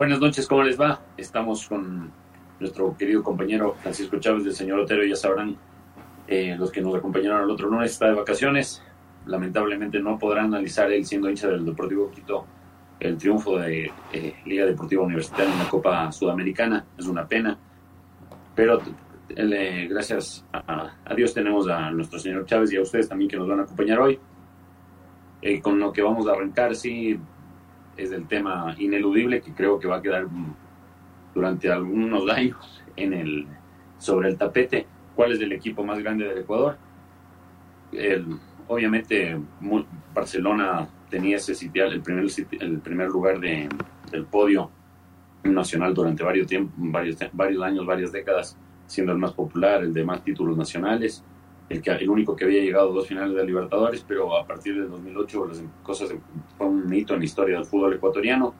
Buenas noches, ¿cómo les va? Estamos con nuestro querido compañero Francisco Chávez del señor Otero. Ya sabrán, eh, los que nos acompañaron el otro lunes está de vacaciones. Lamentablemente no podrán analizar él siendo hincha del Deportivo Quito el triunfo de eh, Liga Deportiva Universitaria en la Copa Sudamericana. Es una pena. Pero eh, gracias a, a, Dios tenemos a nuestro señor Chávez y a ustedes también que nos van a acompañar hoy. Eh, con lo que vamos a arrancar, sí, es el tema ineludible que creo que va a quedar durante algunos años en el, sobre el tapete. ¿Cuál es el equipo más grande del Ecuador? El, obviamente Barcelona tenía ese sitial, el primer, el primer lugar de, del podio nacional durante varios, tiempos, varios, varios años, varias décadas, siendo el más popular, el de más títulos nacionales, el, que, el único que había llegado a dos finales de Libertadores, pero a partir del 2008 las cosas fue un hito en la historia del fútbol ecuatoriano.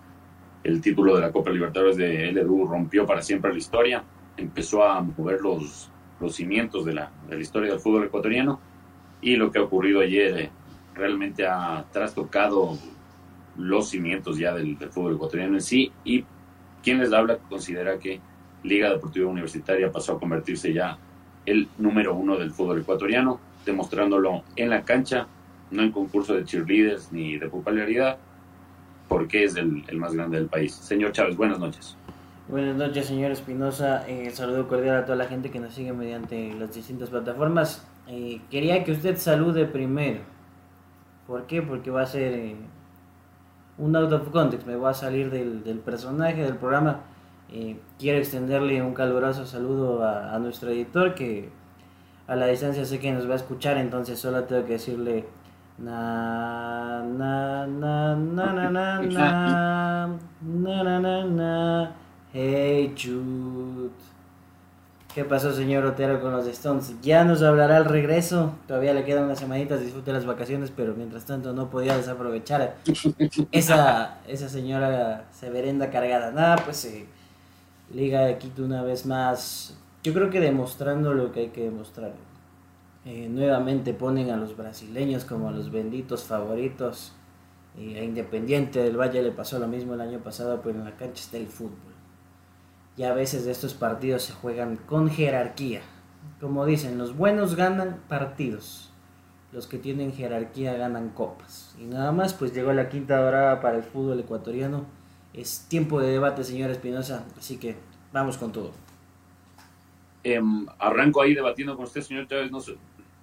El título de la Copa Libertadores de LDU rompió para siempre la historia, empezó a mover los, los cimientos de la, de la historia del fútbol ecuatoriano y lo que ha ocurrido ayer eh, realmente ha trastocado los cimientos ya del, del, fútbol ecuatoriano en sí y quien les habla considera que Liga Deportiva Universitaria pasó a convertirse ya el número uno del fútbol ecuatoriano, demostrándolo en la cancha, no en concurso de cheerleaders ni de popularidad, porque es el, el más grande del país. Señor Chávez, buenas noches. Buenas noches, señor Espinosa. Eh, saludo cordial a toda la gente que nos sigue mediante las distintas plataformas. Eh, quería que usted salude primero. ¿Por qué? Porque va a ser eh, un out of context. Me va a salir del, del personaje del programa. Eh, quiero extenderle un caluroso saludo a, a, nuestro editor que a la distancia sé que nos va a escuchar. Entonces solo tengo que decirle. Na, na, na, na, na, na, na, na, na, na, na. Hey Jude. ¿Qué pasó, señor Otero, con los Stones? Ya nos hablará al regreso. Todavía le quedan unas semanitas, disfrute las vacaciones, pero mientras tanto no podía desaprovechar esa, esa señora severenda cargada. Nada, pues eh, Liga de Quito una vez más. Yo creo que demostrando lo que hay que demostrar. Eh, nuevamente ponen a los brasileños como los benditos favoritos. A Independiente del Valle le pasó lo mismo el año pasado, pero en la cancha está el fútbol y a veces de estos partidos se juegan con jerarquía. Como dicen, los buenos ganan partidos, los que tienen jerarquía ganan copas. Y nada más, pues llegó la quinta dorada para el fútbol ecuatoriano. Es tiempo de debate, señor Espinosa, así que vamos con todo. Eh, arranco ahí debatiendo con usted, señor Chávez, no sé,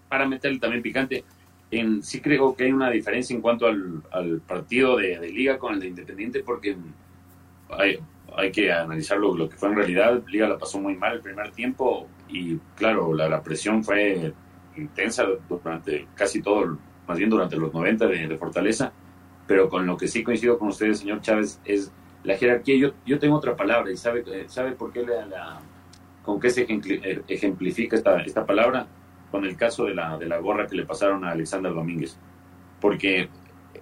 para meterle también picante. En, sí creo que hay una diferencia en cuanto al, al partido de, de, liga con el de Independiente, porque hay, hay que analizar lo, que fue en realidad. Liga la pasó muy mal el primer tiempo y claro, la, la presión fue intensa durante casi todo, más bien durante los 90 de, de, Fortaleza, pero con lo que sí coincido con ustedes, señor Chávez, es la jerarquía. Yo, yo tengo otra palabra y sabe, sabe por qué la, con qué se ejemplifica esta, esta palabra con el caso de la, de la gorra que le pasaron a Alexander Domínguez, porque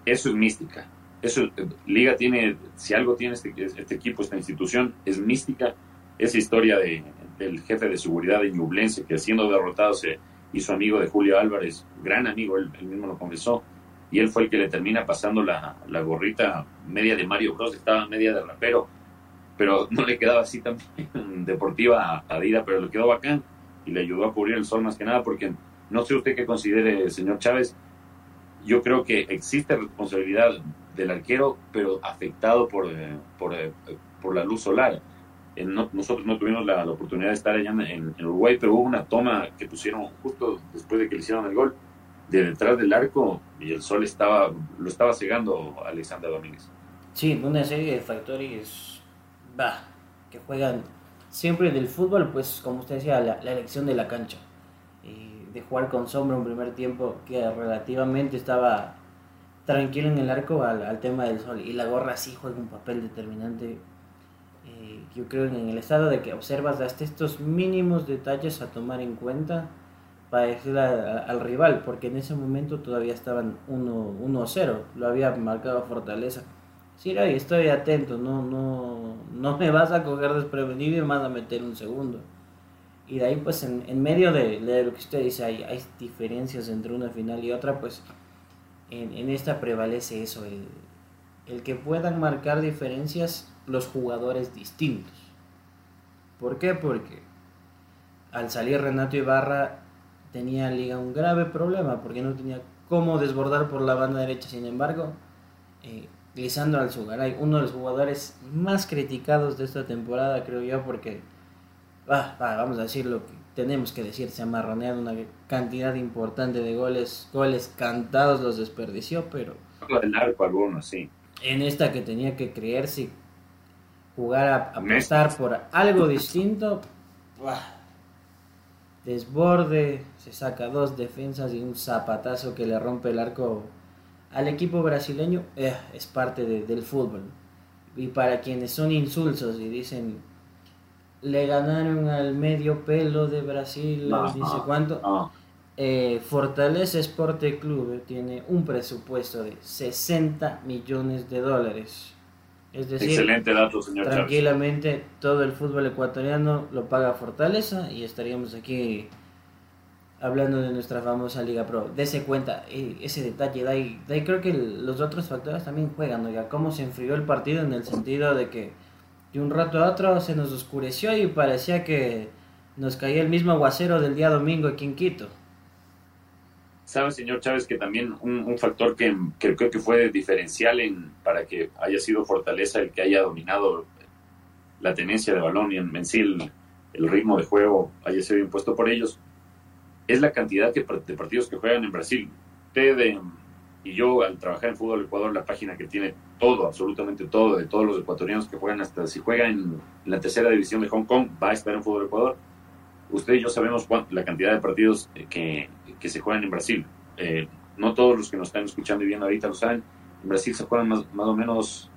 eso es mística. Eso, Liga tiene, si algo tiene este, este equipo, esta institución, es mística, esa historia de, del jefe de seguridad de Ñublense, que siendo derrotado se hizo amigo de Julio Álvarez, gran amigo, él, él, mismo lo confesó, y él fue el que le termina pasando la, la gorrita media de Mario Bros, estaba media de rapero, pero no le quedaba así también deportiva a Dida, pero le quedó bacán y le ayudó a cubrir el sol más que nada, porque no sé usted qué considere, señor Chávez, yo creo que existe responsabilidad del arquero, pero afectado por, eh, por, eh, por, la luz solar. Eh, no, nosotros no tuvimos la, la, oportunidad de estar allá en, en, Uruguay, pero hubo una toma que pusieron justo después de que le hicieron el gol, de detrás del arco, y el sol estaba lo estaba cegando a Alexander Domínguez. Sí, una serie de factores bah, que juegan siempre del fútbol, pues como usted decía, la, elección de la cancha. de jugar con sombra un primer tiempo que relativamente estaba tranquilo en el arco al, tema del sol. Y la gorra sí juega un papel determinante. Eh, yo creo en el estado de que observas hasta estos mínimos detalles a tomar en cuenta para decirle al rival, porque en ese momento todavía estaban 1-0, lo había marcado Fortaleza. Sí, estoy atento, no, no, no me vas a coger desprevenido y me vas a meter un segundo. Y de ahí, pues, en, medio de, lo que usted dice, hay, hay diferencias entre una final y otra, pues, en, esta prevalece eso, el que puedan marcar diferencias los jugadores distintos. ¿Por qué? Porque al salir Renato Ibarra tenía Liga un grave problema, porque no tenía cómo desbordar por la banda derecha. Sin embargo, eh, Lisandro Alzugaray, uno de los jugadores más criticados de esta temporada, creo yo, porque vamos a decir lo que tenemos que decir, se ha marroneado una cantidad importante de goles, goles cantados los desperdició, pero... sí. En esta que tenía que creerse, jugar a apostar por algo distinto, desborde, se saca dos defensas y un zapatazo que le rompe el arco al equipo brasileño, eh, es parte del fútbol. Y para quienes son insulsos y dicen le ganaron al medio pelo de Brasil, no, dice cuánto. Eh, Fortaleza Esporte Club tiene un presupuesto de 60 millones de dólares. Es decir, Excelente dato, señor tranquilamente todo el fútbol ecuatoriano lo paga Fortaleza y estaríamos aquí hablando de nuestra famosa Liga Pro. Dese cuenta, eh, ese detalle, de ahí, de ahí creo que los otros factores también juegan, ya cómo se enfrió el partido en el sentido de que de un rato a otro se nos oscureció y parecía que nos caía el mismo aguacero del día domingo aquí en Quito. Sabe, señor Chávez, que también un, factor que, creo que fue diferencial en, para que haya sido Fortaleza el que haya dominado la tenencia de balón y en, sí el, ritmo de juego haya sido impuesto por ellos, es la cantidad de partidos que juegan en Brasil. Usted y yo al trabajar en Fútbol Ecuador, la página que tiene todo, absolutamente todo, de todos los ecuatorianos que juegan, hasta si juega en la tercera división de Hong Kong, va a estar en Fútbol Ecuador. Usted y yo sabemos la cantidad de partidos que, que se juegan en Brasil. Eh, no todos los que nos están escuchando y viendo ahorita lo saben. En Brasil se juegan más, más o menos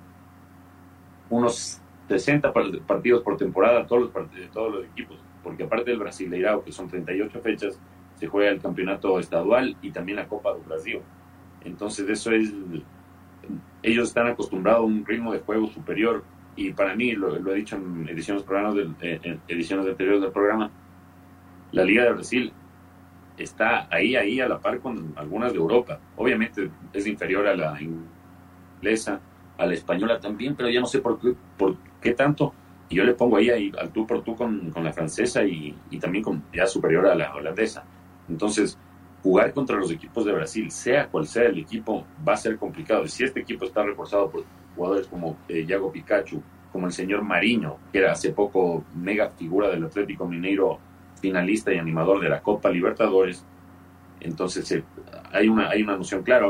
unos 60 partidos por temporada, todos los, todos los equipos, porque aparte del Brasileirao, que son 38 fechas, se juega el campeonato estadual y también la Copa del Brasil entonces eso es, ellos están acostumbrados a un ritmo de juego superior y para mí, lo, he dicho en ediciones, programas del, en ediciones anteriores del programa, la Liga de Brasil está ahí, ahí a la par con algunas de Europa. Obviamente es inferior a la inglesa, a la española también, pero ya no sé por qué, por qué tanto. Y yo le pongo ahí, ahí al tú por tú con, con la francesa y, y, también con, ya superior a la holandesa. Entonces, jugar contra los equipos de Brasil, sea cual sea el equipo, va a ser complicado. Si este equipo está reforzado por jugadores como eh, Yago Pikachu, como el señor Mariño, que era hace poco mega figura del Atlético Mineiro, finalista y animador de la Copa Libertadores, entonces eh, hay, una, hay una noción clara.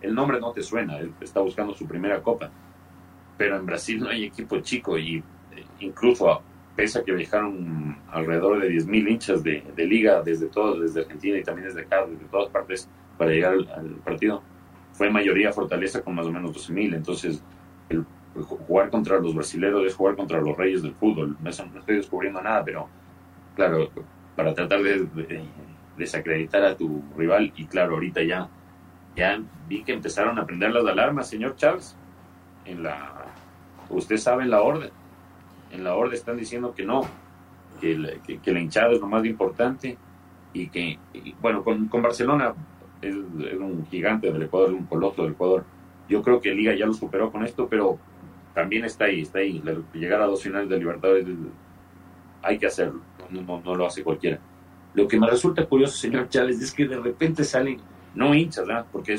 el nombre no te suena, él está buscando su primera Copa. Pero en Brasil no hay equipo chico y eh, incluso pese a que viajaron alrededor de 10.000 hinchas de, liga desde todo, desde Argentina y también desde acá, desde todas partes, para llegar al, partido, fue mayoría Fortaleza con más o menos 12.000. Entonces, el, jugar contra los brasileños es jugar contra los reyes del fútbol. No, estoy descubriendo nada, pero claro, para tratar de, desacreditar a tu rival, y claro, ahorita ya, ya vi que empezaron a prender las alarmas, señor Charles, en la, usted sabe la orden en la orden están diciendo que no, que, la hinchada es lo más importante y que, bueno, con, Barcelona es, un gigante del Ecuador, un coloso del Ecuador. Yo creo que Liga ya lo superó con esto, pero también está ahí, está ahí. Llegar a dos finales de Libertadores hay que hacerlo, no, no, lo hace cualquiera. Lo que me resulta curioso, señor Chávez, es que de repente salen, no hinchas, porque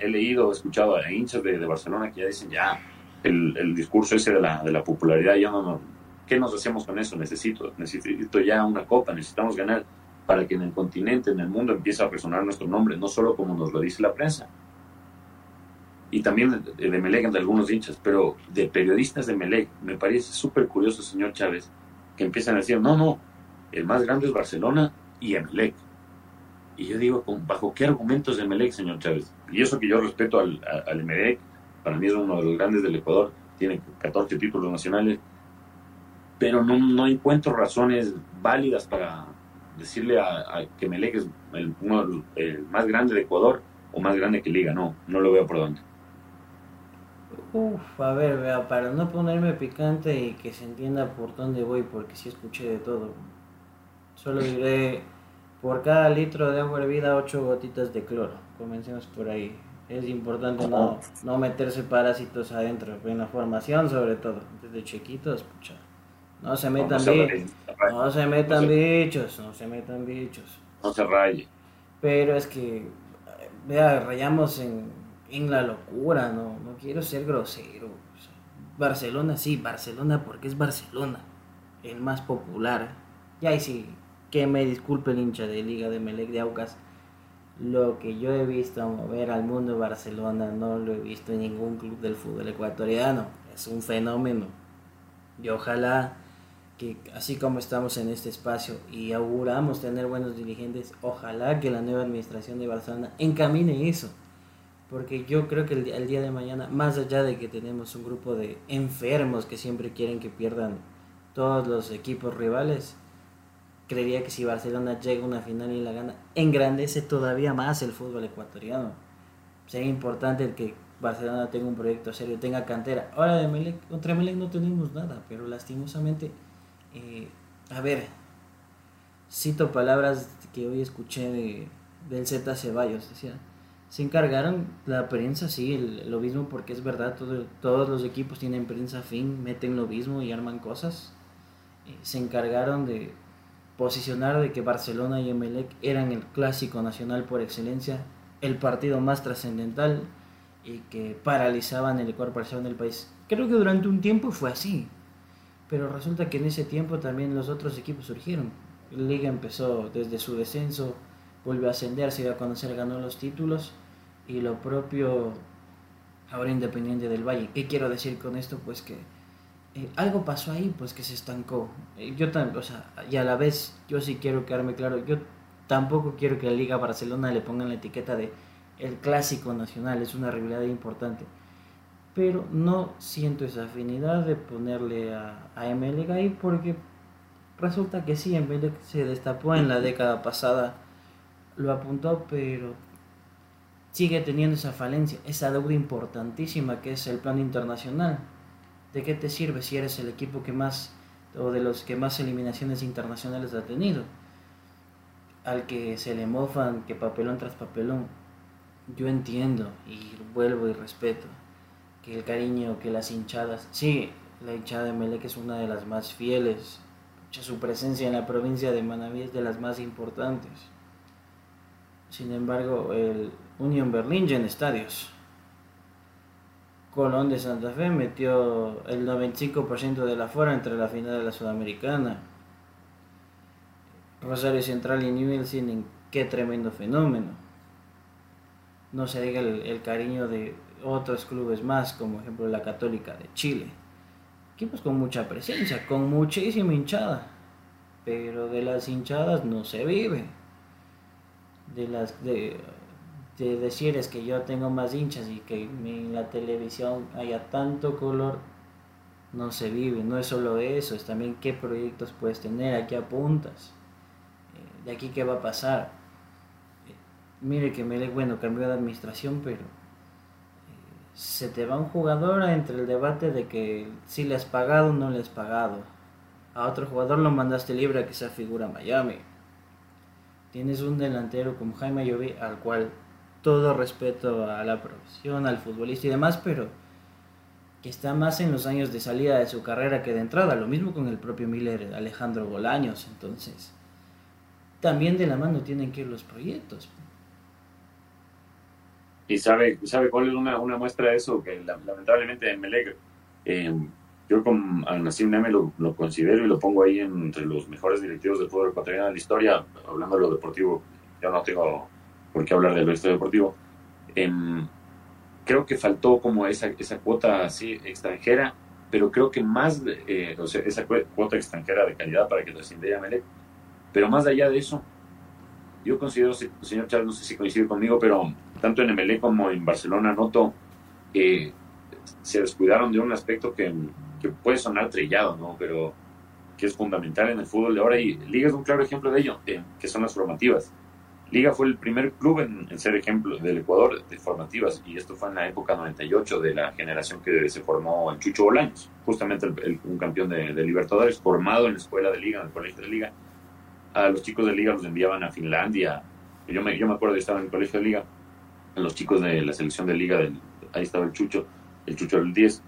he leído, he escuchado a hinchas de, Barcelona que ya dicen, ya, el, discurso ese de la, popularidad, ya no, no, ¿qué nos hacemos con eso? Necesito, necesito ya una copa, necesitamos ganar para que en el continente, en el mundo empiece a resonar nuestro nombre, no solo como nos lo dice la prensa. Y también de Melec, de algunos hinchas, pero de periodistas de Melec, me parece súper curioso, señor Chávez, empiezan a decir, no, no, el más grande es Barcelona y Emelec. Y yo digo, ¿bajo qué argumentos de Melec, señor Chávez? Y eso que yo respeto al, al Melec, para mí es uno de los grandes del Ecuador, tiene 14 títulos nacionales, pero no, no encuentro razones válidas para decirle a, que Melec es el, el más grande de Ecuador o más grande que Liga, no, no lo veo por dónde. Uf, a ver, vea, para no ponerme picante y que se entienda por dónde voy, porque sí escuché de todo. Solo diré, por cada litro de agua hervida, 8 gotitas de cloro. Comencemos por ahí. Es importante no, no meterse parásitos adentro, en la formación sobre todo. Desde chiquitos, pucha. No se metan bichos. No se metan bichos, no se metan bichos. No se raye. Pero es que, vea, rayamos en en la locura, no, no quiero ser grosero. Barcelona sí, Barcelona porque es Barcelona, el más popular. Y ahí sí, que me disculpe el hincha de Liga de Melec de Aucas. Lo que yo he visto mover al mundo Barcelona no lo he visto en ningún club del fútbol ecuatoriano. Es un fenómeno. Y ojalá que así como estamos en este espacio y auguramos tener buenos dirigentes, ojalá que la nueva administración de Barcelona encamine eso porque yo creo que el, día de mañana, más allá de que tenemos un grupo de enfermos que siempre quieren que pierdan todos los equipos rivales, creería que si Barcelona llega a una final y la gana, engrandece todavía más el fútbol ecuatoriano. Sería importante que Barcelona tenga un proyecto serio, tenga cantera. Ahora de Melec, contra Melec no tenemos nada, pero lastimosamente, eh, a ver, cito palabras que hoy escuché de, del Z Ceballos, decía, se encargaron la prensa, sí, lo mismo porque es verdad, todos los equipos tienen prensa fin, meten lo mismo y arman cosas. Eh, se encargaron de posicionar de que Barcelona y Emelec eran el clásico nacional por excelencia, el partido más trascendental y que paralizaban el incorporación del país. Creo que durante un tiempo fue así, pero resulta que en ese tiempo también los otros equipos surgieron. La liga empezó desde su descenso, volvió a ascender, se dio a conocer, ganó los títulos y lo propio ahora Independiente del Valle. ¿Qué quiero decir con esto? Pues que eh, algo pasó ahí, pues que se estancó. Eh, yo también, o sea, y a la vez yo sí quiero quedarme claro, yo tampoco quiero que la Liga Barcelona le pongan la etiqueta de el clásico nacional, es una rivalidad importante. Pero no siento esa afinidad de ponerle a, a MLG ahí porque resulta que sí, en vez de se destapó en la década pasada, lo apuntó, pero sigue teniendo esa falencia, esa deuda importantísima que es el plan internacional. ¿De qué te sirve si eres el equipo que más o de los que más eliminaciones internacionales ha tenido? Al que se le mofan que papelón tras papelón. Yo entiendo y vuelvo y respeto que el cariño, que las hinchadas, sí, la hinchada de Melec es una de las más fieles, su presencia en la provincia de Manaví es de las más importantes. Sin embargo, el, Union Berlin en estadios. Colón de Santa Fe metió el 95% de la fuera entre la final de la Sudamericana. Rosario Central y Newell's qué tremendo fenómeno. No se diga el, cariño de otros clubes más, como ejemplo la Católica de Chile. Equipos con mucha presencia, con muchísima hinchada. Pero de las hinchadas no se vive. De las de de decir es que yo tengo más hinchas y que en la televisión haya tanto color, no se vive. No es solo eso, es también qué proyectos puedes tener, a qué apuntas, eh, de aquí qué va a pasar. Eh, mire que me bueno, cambió de administración, pero eh, se te va un jugador entre el debate de que si le has pagado o no le has pagado. A otro jugador lo mandaste libre a que sea figura Miami. Tienes un delantero como Jaime Llovi al cual todo respeto a la profesión, al futbolista y demás, pero que está más en los años de salida de su carrera que de entrada. Lo mismo con el propio Miller, Alejandro Bolaños. Entonces, también de la mano tienen que ir los proyectos. Y sabe, sabe cuál es una, una muestra de eso, que lamentablemente en Meleg, eh, yo con al Neme lo, lo, considero y lo pongo ahí entre los mejores directivos del fútbol ecuatoriano de la historia, hablando de lo deportivo, yo no tengo por qué hablar del resto deportivo. Em, creo que faltó como esa, esa cuota así extranjera, pero creo que más, eh, o sea, esa cuota extranjera de calidad para que trascendiera Melec, pero más allá de eso, yo considero, señor Chávez, no sé si coincide conmigo, pero tanto en MLE como en Barcelona noto que se descuidaron de un aspecto que, que puede sonar trillado, ¿no? Pero que es fundamental en el fútbol de ahora y Liga es un claro ejemplo de ello, que son las formativas. Liga fue el primer club en, ser ejemplo del Ecuador de formativas y esto fue en la época 98 de la generación que se formó en Chucho Bolaños, justamente un campeón de, Libertadores formado en la escuela de Liga, en el colegio de Liga. A los chicos de Liga los enviaban a Finlandia. Yo me, yo me acuerdo de estar en el colegio de Liga, los chicos de la selección de Liga, del, ahí estaba el Chucho, el Chucho del 10,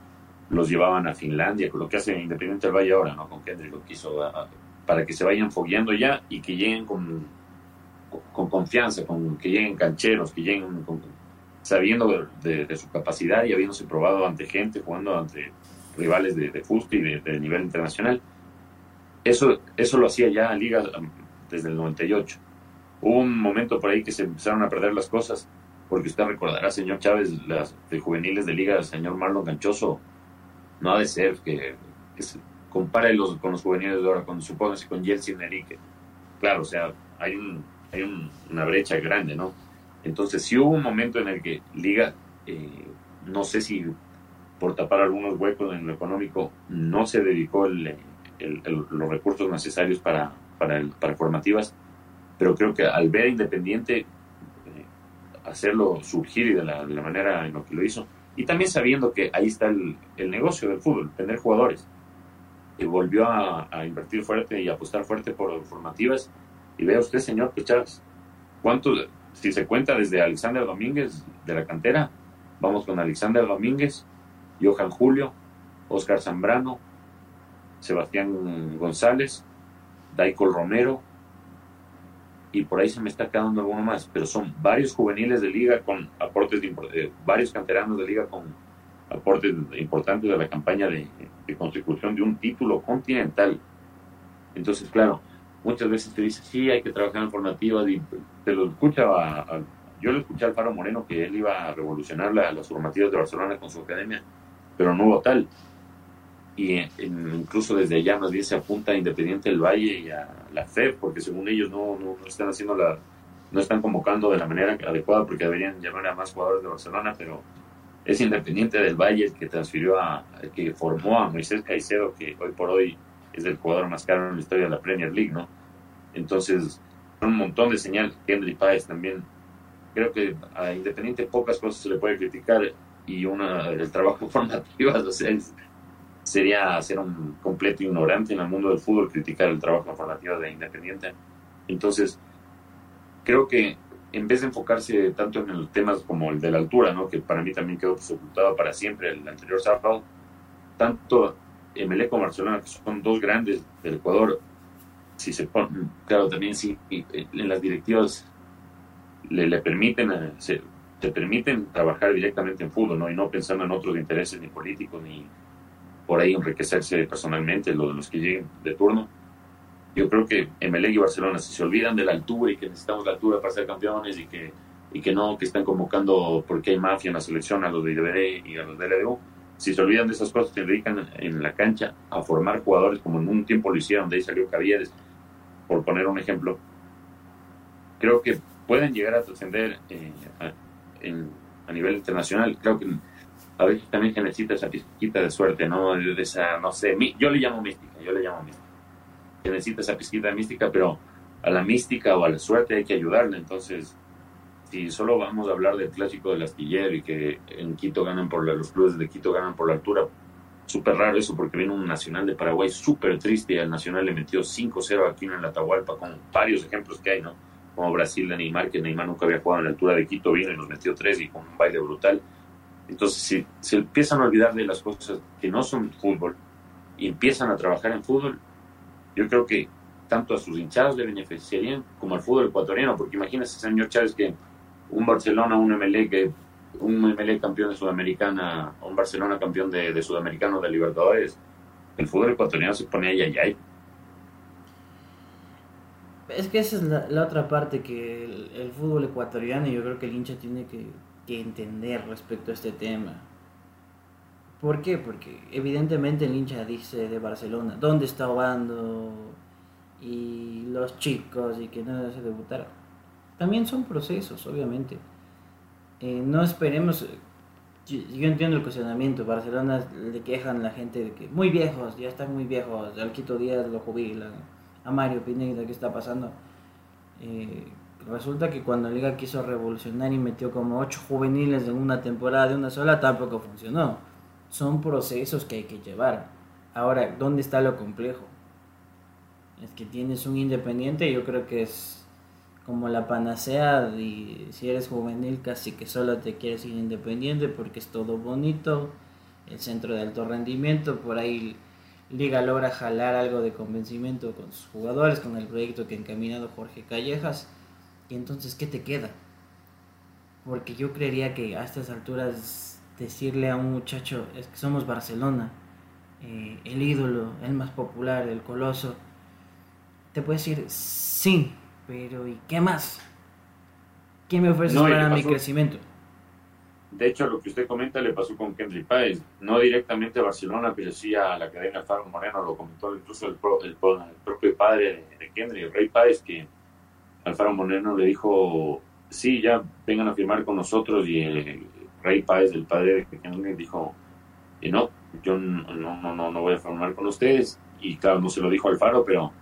los llevaban a Finlandia, con lo que hace Independiente del Valle ahora, ¿no? Con Kendrick lo quiso, para que se vayan fogueando ya y que lleguen con con confianza, con que lleguen cancheros, que lleguen sabiendo de, su capacidad y habiéndose probado ante gente, jugando ante rivales de, de y de, nivel internacional. Eso, eso lo hacía ya Liga um, desde el 98. Hubo un momento por ahí que se empezaron a perder las cosas, porque usted recordará, señor Chávez, las juveniles de Liga, señor Marlon Ganchoso, no ha de ser que, se compare los, con los juveniles de ahora, cuando supóngase con Jelsin Enrique. Claro, o sea, hay un, hay una brecha grande, ¿no? Entonces, si hubo un momento en el que Liga, eh, no sé si por tapar algunos huecos en lo económico, no se dedicó los recursos necesarios para, para, para, formativas, pero creo que al ver Independiente eh, hacerlo surgir y de la, manera en la que lo hizo, y también sabiendo que ahí está el, negocio del fútbol, tener jugadores, y volvió a, a, invertir fuerte y apostar fuerte por formativas, y vea usted, señor Chávez, ¿cuántos, si se cuenta desde Alexander Domínguez de la cantera, vamos con Alexander Domínguez, Johan Julio, Oscar Zambrano, Sebastián González, Daicol Romero, y por ahí se me está quedando alguno más, pero son varios juveniles de liga con aportes de, eh, varios canteranos de liga con aportes importantes de la campaña de, constitución de un título continental. Entonces, claro, muchas veces te dice, sí, hay que trabajar en formativas y te lo escucha, yo lo escuché al Faro Moreno que él iba a revolucionar las formativas de Barcelona con su academia, pero no hubo tal. Y incluso desde allá más bien se apunta a Independiente del Valle y a la FED, porque según ellos no, no, están haciendo la, no están convocando de la manera adecuada porque deberían llamar a más jugadores de Barcelona, pero es Independiente del Valle el que transfirió a, que formó a Moisés Caicedo, que hoy por hoy es el jugador más caro en la historia de la Premier League, ¿no? Entonces, un montón de señal. Henry Páez también. Creo que a Independiente pocas cosas se le puede criticar y una el trabajo formativo, sería ser un completo ignorante en el mundo del fútbol criticar el trabajo formativo de Independiente. Entonces, creo que en vez de enfocarse tanto en los temas como el de la altura, ¿no? que para mí también quedó sepultado para siempre el anterior sábado, tanto MLE como Barcelona, que son dos grandes del Ecuador, si se ponen, claro, también si en las directivas le, le permiten, eh, se, permiten trabajar directamente en fútbol, ¿no? Y no pensando en otros intereses ni políticos, ni por ahí enriquecerse personalmente los, los que lleguen de turno. Yo creo que MLE y Barcelona, si se olvidan de la altura y que necesitamos la altura para ser campeones y que, y que no, que están convocando porque hay mafia en la selección a los de IDBD y a los de LDU, si se olvidan de esas cosas, se dedican en la cancha a formar jugadores como en un tiempo lo hicieron, de ahí salió Cavieres, por poner un ejemplo. Creo que pueden llegar a trascender eh, a, nivel internacional. Creo que a veces también se necesita esa pizquita de suerte, ¿no? De esa, no sé, yo le llamo mística, yo le llamo mística. Se necesita esa pizquita de mística, pero a la mística o a la suerte hay que ayudarle. Entonces, si solo vamos a hablar del clásico del astillero y que en Quito ganan por los clubes de Quito ganan por la altura, súper raro eso porque viene un Nacional de Paraguay súper triste y al Nacional le metió 5-0 aquí en la Atahualpa con varios ejemplos que hay, ¿no? Como Brasil de Neymar, que Neymar nunca había jugado en la altura de Quito, vino y nos metió 3 y con un baile brutal. Entonces, si se empiezan a olvidar de las cosas que no son fútbol y empiezan a trabajar en fútbol, yo creo que tanto a sus hinchados le beneficiarían como al fútbol ecuatoriano, porque imagínese, señor Chávez, que un Barcelona, un MLE que un MLE campeón de Sudamericana, un Barcelona campeón de, de Sudamericano de Libertadores, el fútbol ecuatoriano se pone ahí, ahí. Es que esa es la, otra parte que el, fútbol ecuatoriano yo creo que el hincha tiene que, que, entender respecto a este tema. ¿Por qué? Porque evidentemente el hincha dice de Barcelona, ¿dónde está Obando? Y los chicos y que no se debutaron también son procesos, obviamente. Eh, no esperemos, yo, entiendo el cuestionamiento, Barcelona le quejan la gente de que muy viejos, ya están muy viejos, al Quito Díaz lo jubilan, a Mario Pineda, ¿qué está pasando? Eh, resulta que cuando Liga quiso revolucionar y metió como ocho juveniles en una temporada de una sola, tampoco funcionó. Son procesos que hay que llevar. Ahora, ¿dónde está lo complejo? Es que tienes un independiente, yo creo que es como la panacea y si eres juvenil casi que solo te quieres ir independiente porque es todo bonito, el centro de alto rendimiento, por ahí Liga logra jalar algo de convencimiento con sus jugadores, con el proyecto que ha encaminado Jorge Callejas y entonces, ¿qué te queda? Porque yo creería que a estas alturas decirle a un muchacho, es que somos Barcelona, eh, el ídolo, el más popular, el coloso, te puede decir, sí, pero ¿y qué más? ¿Qué me ofreces para mi crecimiento? De hecho, lo que usted comenta le pasó con Kendry Páez, no directamente a Barcelona, pero sí a la cadena Alfaro Moreno, lo comentó incluso el, propio padre de, Kendry, el Rey Páez, que Alfaro Moreno le dijo, sí, ya vengan a firmar con nosotros y el Rey Páez, el padre de Kendrick, dijo, no, yo no, no, no, no voy a firmar con ustedes. Y claro, no se lo dijo Alfaro, pero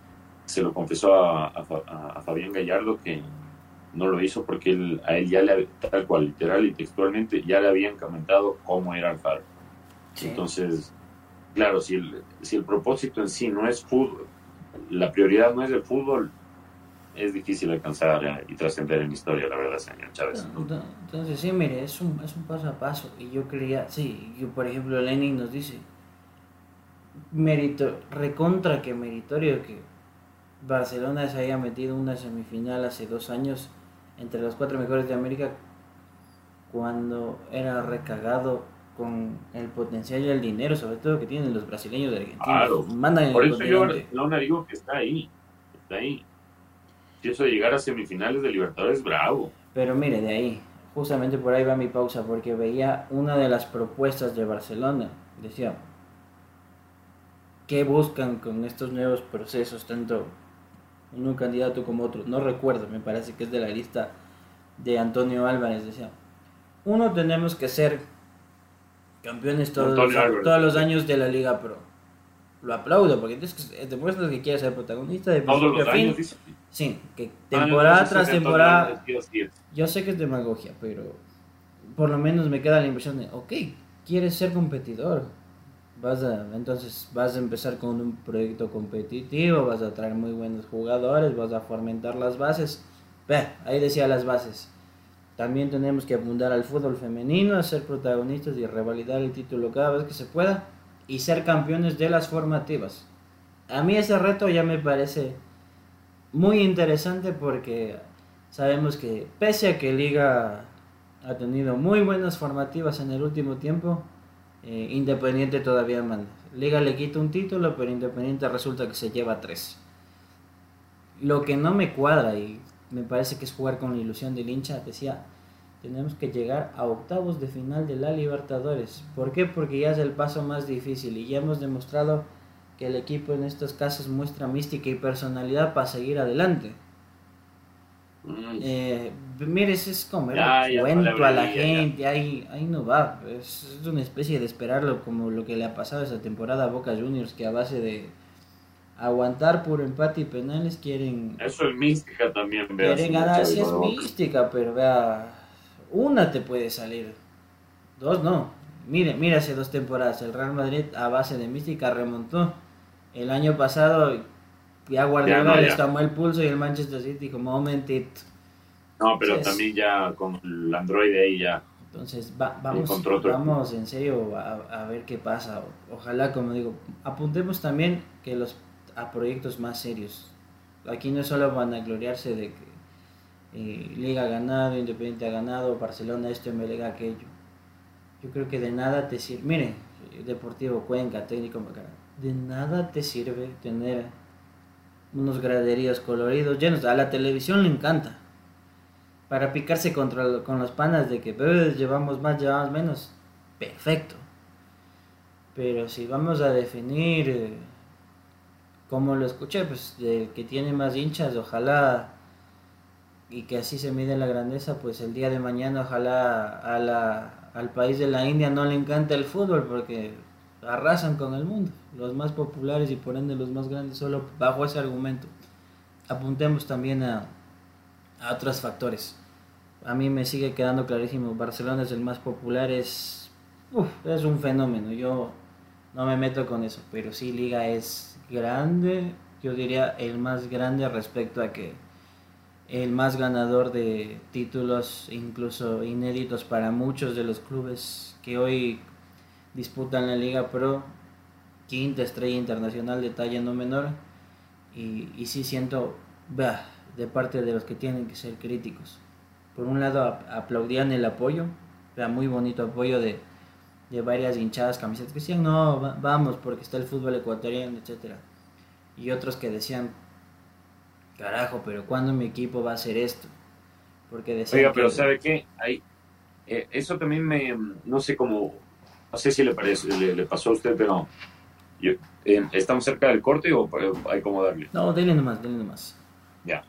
se lo confesó a, a, Fabián Gallardo que no lo hizo porque él, a él ya le, tal cual, literal y textualmente, ya le habían comentado cómo era Alfaro. Entonces, claro, si el, si el propósito en sí no es fútbol, la prioridad no es el fútbol, es difícil alcanzar y trascender en historia, la verdad, señor Chávez. Entonces, sí, mire, es un, es un paso a paso. Y yo creía, sí, yo, por ejemplo, Lenin nos dice, mérito, recontra que meritorio que Barcelona se haya metido una semifinal hace dos años entre los cuatro mejores de América cuando era recagado con el potencial y el dinero, sobre todo que tienen los brasileños de Argentina. Claro. Mandan Por eso yo no digo que está ahí, está ahí. Si eso de llegar a semifinales de Libertadores, bravo. Pero mire, de ahí, justamente por ahí va mi pausa, porque veía una de las propuestas de Barcelona. Decía, ¿qué buscan con estos nuevos procesos, tanto un candidato como otro? No recuerdo, me parece que es de la lista de Antonio Álvarez. Decía, uno, tenemos que ser campeones todos, todos los años de la Liga Pro lo aplaudo, porque entonces demuestra que quiere ser protagonista de principio a fin. Sí, que temporada tras temporada. Yo sé que es demagogia, pero por lo menos me queda la impresión de, ok, quieres ser competidor. Vas a, entonces vas a empezar con un proyecto competitivo, vas a traer muy buenos jugadores, vas a fomentar las bases. Ve, ahí decía las bases. También tenemos que apuntar al fútbol femenino, a ser protagonistas y revalidar el título cada vez que se pueda y ser campeones de las formativas. A mí ese reto ya me parece muy interesante porque sabemos que pese a que Liga ha tenido muy buenas formativas en el último tiempo, eh, Independiente todavía manda. Liga le quita un título, pero Independiente resulta que se lleva tres. Lo que no me cuadra y me parece que es jugar con la ilusión del hincha, decía, tenemos que llegar a octavos de final de la Libertadores. ¿Por qué? Porque ya es el paso más difícil y ya hemos demostrado que el equipo en estos casos muestra mística y personalidad para seguir adelante. Mm. Eh, mire, es como el cuento a la gente, ahí, ahí no va. Es, es, una especie de esperarlo como lo que le ha pasado esa temporada a Boca Juniors, que a base de aguantar por empate y penales quieren... Eso es mística también, vea. Quieren ganar, sí es mística, pero vea una te puede salir, dos no. Mire, mire hace dos temporadas, el Real Madrid a base de mística remontó. El año pasado ya Guardiola les tomó el pulso y el Manchester City como momentito. No, pero también ya con el Android ahí ya. Entonces vamos, vamos en serio a, ver qué pasa. Ojalá, como digo, apuntemos también que los a proyectos más serios. Aquí no solo van a gloriarse de que eh, Liga ha ganado, Independiente ha ganado, Barcelona esto, Melega aquello. Yo creo que de nada te sirve, mire, Deportivo Cuenca, técnico de nada te sirve tener unos graderíos coloridos llenos. A la televisión le encanta. Para picarse contra, con los panas de que llevamos más, llevamos menos. Perfecto. Pero si vamos a definir, eh, como lo escuché, pues el que tiene más hinchas, ojalá y que así se mide la grandeza, pues el día de mañana ojalá a la, al país de la India no le encanta el fútbol porque arrasan con el mundo, los más populares y por ende los más grandes, solo bajo ese argumento. Apuntemos también a, a otros factores. A mí me sigue quedando clarísimo, Barcelona es el más popular, es, es un fenómeno, yo no me meto con eso, pero sí Liga es grande, yo diría el más grande respecto a que el más ganador de títulos, incluso inéditos para muchos de los clubes que hoy disputan la Liga Pro, quinta estrella internacional de talla no menor, y, y sí siento, bah, de parte de los que tienen que ser críticos. Por un lado aplaudían el apoyo, era muy bonito apoyo de, de varias hinchadas, camisetas que decían, no, vamos, porque está el fútbol ecuatoriano, etcétera Y otros que decían, carajo, pero ¿cuándo mi equipo va a hacer esto? Porque decían Oiga, pero ¿sabe qué? Ahí, eh, eso también me, no sé cómo, no sé si le, parece, le, pasó a usted, pero yo, eh, ¿estamos cerca del corte o hay como darle? No, dele nomás, dele nomás. Ya.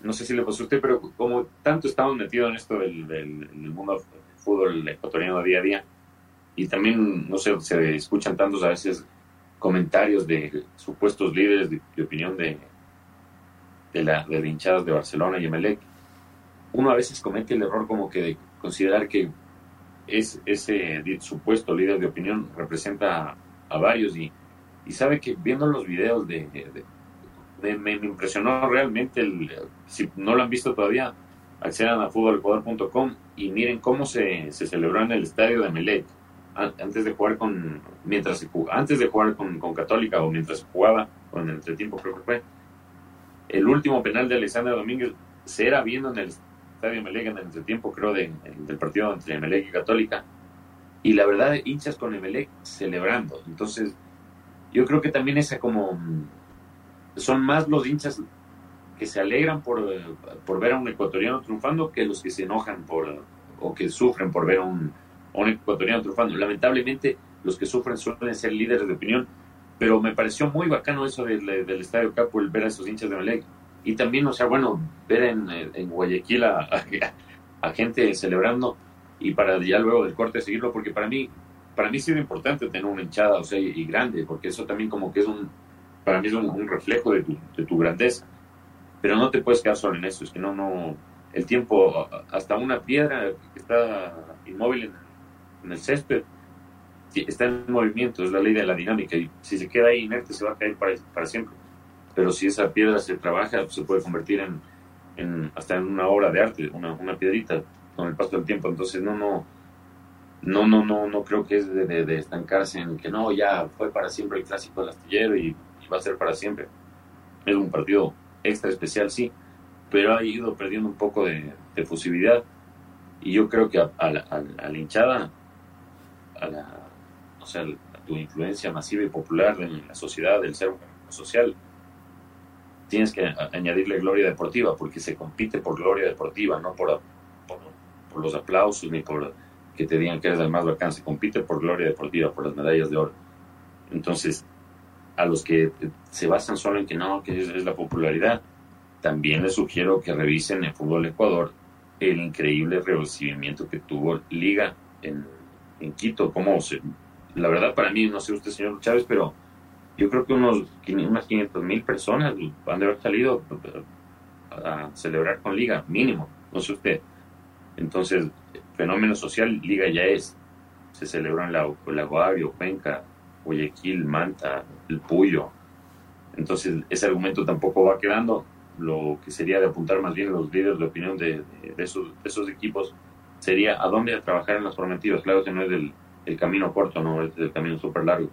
No sé si le pasó a usted, pero como tanto estamos metidos en esto del, del, del mundo del fútbol ecuatoriano día a día, y también, no sé, se escuchan tantos a veces comentarios de supuestos líderes de, opinión de, de, la, de hinchadas de Barcelona y Emelec. Uno a veces comete el error como que de considerar que es, ese supuesto líder de opinión representa a, varios y, y, sabe que viendo los videos de, me, me, impresionó realmente, el, si no lo han visto todavía, accedan a futbolecuador.com y miren cómo se, se celebró en el estadio de Emelec antes de jugar con mientras antes de jugar con, con, Católica o mientras jugaba con el entretiempo creo que fue el último penal de Alexander Domínguez se era viendo en el estadio Melec en el entretiempo creo de, del partido entre Melec y Católica y la verdad hinchas con Emelec celebrando entonces yo creo que también esa como son más los hinchas que se alegran por, por ver a un ecuatoriano triunfando que los que se enojan por o que sufren por ver a un un ecuatoriano triunfando. Lamentablemente, los que sufren suelen ser líderes de opinión, pero me pareció muy bacano eso del, Estadio Capo, el ver a esos hinchas de Melec. Y también, o sea, bueno, ver en, en Guayaquil a, gente celebrando y para ya luego del corte seguirlo, porque para mí, para mí ha sido importante tener una hinchada, o sea, y, grande, porque eso también como que es un, para mí es un, reflejo de tu, de tu grandeza. Pero no te puedes quedar solo en eso, es que no, no, el tiempo, hasta una piedra que está inmóvil en en el césped está en movimiento, es la ley de la dinámica y si se queda ahí inerte se va a caer para, para siempre. Pero si esa piedra se trabaja, se puede convertir en, hasta en una obra de arte, una, una, piedrita con el paso del tiempo. Entonces no, no, no, no, no, no creo que es de, de, estancarse en que no, ya fue para siempre el clásico del astillero y, va a ser para siempre. Es un partido extra especial, sí, pero ha ido perdiendo un poco de, de fusividad y yo creo que a, a, a la hinchada a la, o sea, tu influencia masiva y popular en la sociedad, del ser social, tienes que añadirle gloria deportiva, porque se compite por gloria deportiva, no por, los aplausos ni por que te digan que eres el más bacán, se compite por gloria deportiva, por las medallas de oro. Entonces, a los que se basan solo en que no, que es, es la popularidad, también les sugiero que revisen en Fútbol Ecuador el increíble recibimiento que tuvo Liga en en Quito, como la verdad para mí, no sé usted, señor Chávez, pero yo creo que unos, unas 500 mil personas van de haber salido a celebrar con Liga, mínimo, no sé usted. Entonces, fenómeno social, Liga ya es. Se celebra en la, la Guavio, Cuenca, Guayaquil, Manta, El Puyo. Entonces, ese argumento tampoco va quedando. Lo que sería de apuntar más bien a los líderes de opinión de, esos, equipos sería a dónde trabajar en las formativas. Claro que no es del, el camino corto, no es el camino súper largo,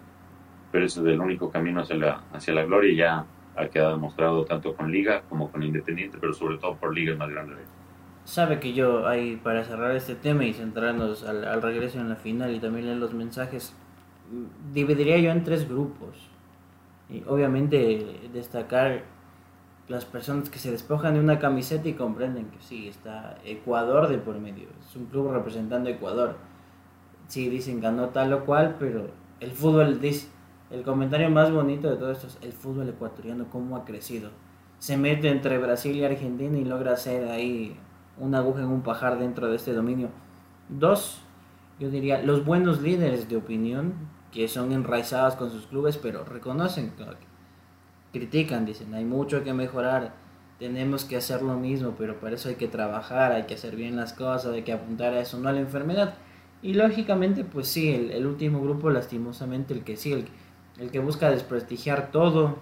pero ese es el único camino hacia la, hacia la gloria y ya ha quedado demostrado tanto con Liga como con Independiente, pero sobre todo por Liga es más grande. Sabe que yo, ahí para cerrar este tema y centrarnos al, al regreso en la final y también en los mensajes, dividiría yo en tres grupos. Y obviamente destacar las personas que se despojan de una camiseta y comprenden que sí, está Ecuador de por medio, es un club representando a Ecuador. Sí, dicen ganó tal o cual, pero el fútbol, dice, el comentario más bonito de todo esto es el fútbol ecuatoriano, cómo ha crecido. se mete entre Brasil y Argentina y logra hacer ahí una aguja en un pajar dentro de este dominio. Dos, yo diría, los buenos líderes de opinión que son enraizados con sus clubes, pero reconocen, critican, dicen, hay mucho que mejorar, tenemos que hacer lo mismo, pero para eso hay que trabajar, hay que hacer bien las cosas, hay que apuntar a eso, no a la enfermedad. Y lógicamente, pues sí, el, último grupo, lastimosamente, el que sí, el, el, que busca desprestigiar todo,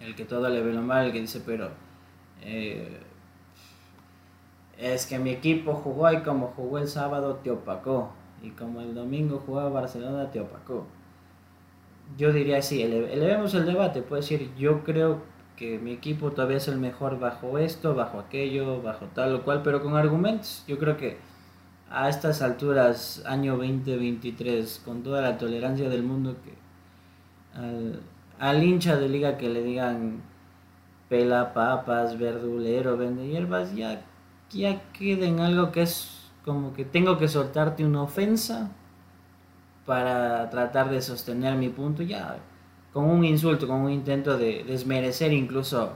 el que todo le ve lo mal, el que dice, pero eh, es que mi equipo jugó y como jugó el sábado te opacó. Y como el domingo jugaba Barcelona te opacó. Yo diría así, elevemos el debate. Puede decir, yo creo que mi equipo todavía es el mejor bajo esto, bajo aquello, bajo tal o cual, pero con argumentos. Yo creo que a estas alturas, año 2023, con toda la tolerancia del mundo, que al, al hincha de liga que le digan pela papas, verdulero, vende hierbas, ya ya queda en algo que es como que tengo que soltarte una ofensa para tratar de sostener mi punto, ya con un insulto, con un intento de desmerecer incluso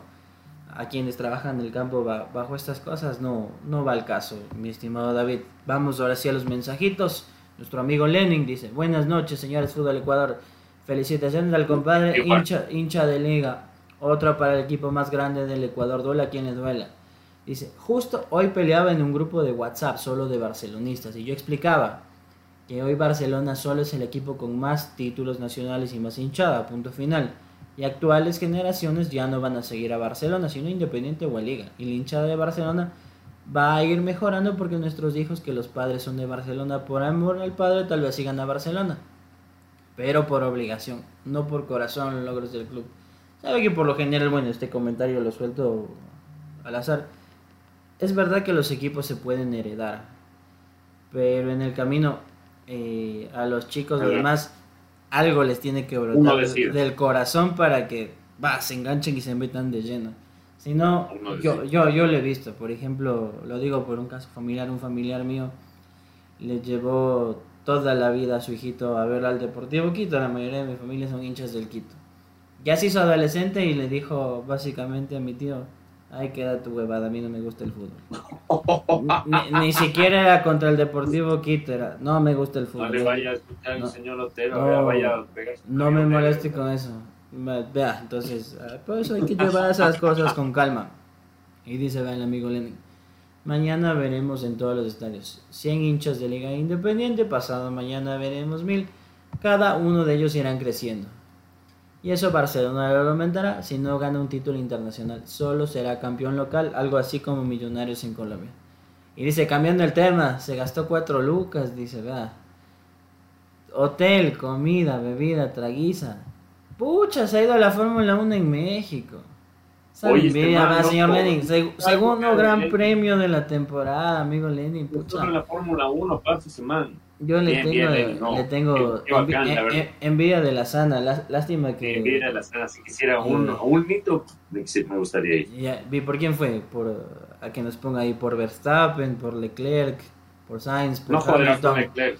a quienes trabajan en el campo bajo estas cosas, no, no va al caso, mi estimado David. Vamos ahora sí a los mensajitos. Nuestro amigo Lenin dice, buenas noches, señores Fútbol Ecuador. Felicitaciones al compadre hincha, hincha de liga. Otro para el equipo más grande del Ecuador. Duela a quien le duela. Dice, justo hoy peleaba en un grupo de WhatsApp solo de barcelonistas y yo explicaba que hoy Barcelona solo es el equipo con más títulos nacionales y más hinchada, punto final. Y actuales generaciones ya no van a seguir a Barcelona, sino Independiente o a Liga. Y la hinchada de Barcelona va a ir mejorando porque nuestros hijos que los padres son de Barcelona por amor al padre tal vez sigan a Barcelona. Pero por obligación, no por corazón logros del club. Sabe que por lo general, bueno, este comentario lo suelto al azar. Es verdad que los equipos se pueden heredar, pero en el camino eh, a los chicos además algo les tiene que brotar del corazón para que va, se enganchen y se metan de lleno. Si no, yo, yo, yo lo he visto, por ejemplo, lo digo por un caso familiar, un familiar mío le llevó toda la vida a su hijito a ver al Deportivo Quito, la mayoría de mi familia son hinchas del Quito. Ya se hizo adolescente y le dijo básicamente a mi tío, Ay, queda tu huevada, a mí no me gusta el fútbol. Ni, siquiera era contra el Deportivo Quito, era, no me gusta el fútbol. No le vaya a escuchar el señor Otero, no, vaya a No me moleste con eso. Vea, entonces, ah, por eso hay que llevar esas cosas con calma. Y dice, va el amigo Lenin, mañana veremos en todos los estadios 100 hinchas de Liga Independiente, pasado mañana veremos 1000, cada uno de ellos irán creciendo. Y eso Barcelona lo aumentará si no gana un título internacional. Solo será campeón local, algo así como Millonarios en Colombia. Y dice, cambiando el tema, se gastó cuatro lucas, dice, vea. Hotel, comida, bebida, traguiza. Pucha, se ha ido a la Fórmula 1 en México. Oye, envidia, señor Lenin. segundo gran premio de la temporada, amigo Lenin. Pucha. la Fórmula 1, pase man. Yo le tengo, le tengo envidia de la sana, lástima que... Envidia de la sana, si quisiera un, un mito, me gustaría ir. ¿Y por quién fue? Por, a que nos ponga ahí, por Verstappen, por Leclerc, por Sainz, por no Hamilton. Leclerc.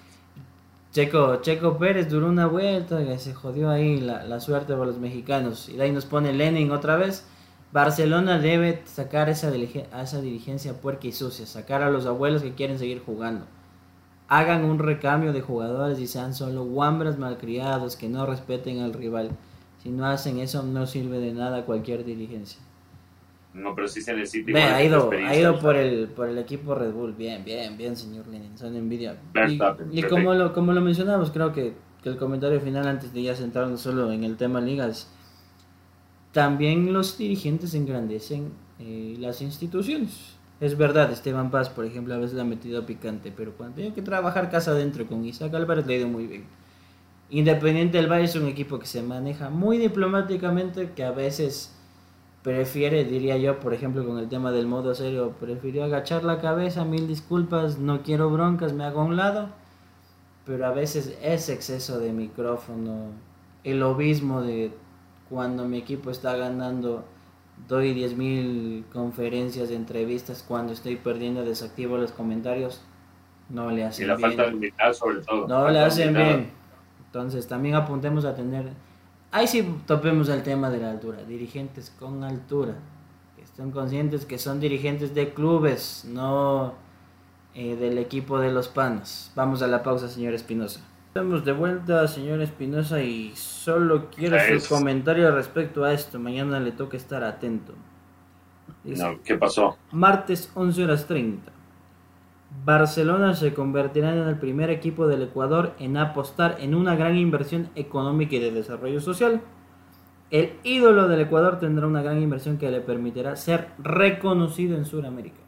Checo, Checo Pérez duró una vuelta, que se jodió ahí la, la suerte por los mexicanos. Y de ahí nos pone Lenin otra vez. Barcelona debe sacar esa, a esa dirigencia puerca y sucia, sacar a los abuelos que quieren seguir jugando hagan un recambio de jugadores y sean solo guambras malcriados que no respeten al rival. Si no hacen eso, no sirve de nada cualquier dirigencia. No, pero sí se necesita. Ve, ha ido, ha ido por el, por el equipo Red Bull. Bien, bien, bien, señor Lenin. Son envidia. Y, como, lo, como lo mencionamos, creo que, que, el comentario final, antes de ya centrarnos solo en el tema ligas, también los dirigentes engrandecen eh, las instituciones. Es verdad, Esteban Paz, por ejemplo, a veces la ha metido picante, pero cuando tiene que trabajar casa adentro con Isaac Álvarez le ha ido muy bien. Independiente del Valle es un equipo que se maneja muy diplomáticamente, que a veces prefiere, diría yo, por ejemplo, con el tema del modo serio, prefirió agachar la cabeza, mil disculpas, no quiero broncas, me hago a un lado, pero a veces ese exceso de micrófono, el obismo de cuando mi equipo está ganando doy 10.000 conferencias de entrevistas cuando estoy perdiendo, desactivo los comentarios, no le hacen y la bien. falta de humildad sobre todo. No le hacen bien. Entonces también apuntemos a tener, ahí sí topemos el tema de la altura, dirigentes con altura. que estén conscientes que son dirigentes de clubes, no eh, del equipo de los panos. Vamos a la pausa, señor Espinosa. Estamos de vuelta, señor Espinosa, y solo quiero su comentario respecto a esto. Mañana le toca estar atento. ¿Qué pasó? Martes 11 horas 30. Barcelona se convertirá en el primer equipo del Ecuador en apostar en una gran inversión económica y de desarrollo social. El ídolo del Ecuador tendrá una gran inversión que le permitirá ser reconocido en Sudamérica.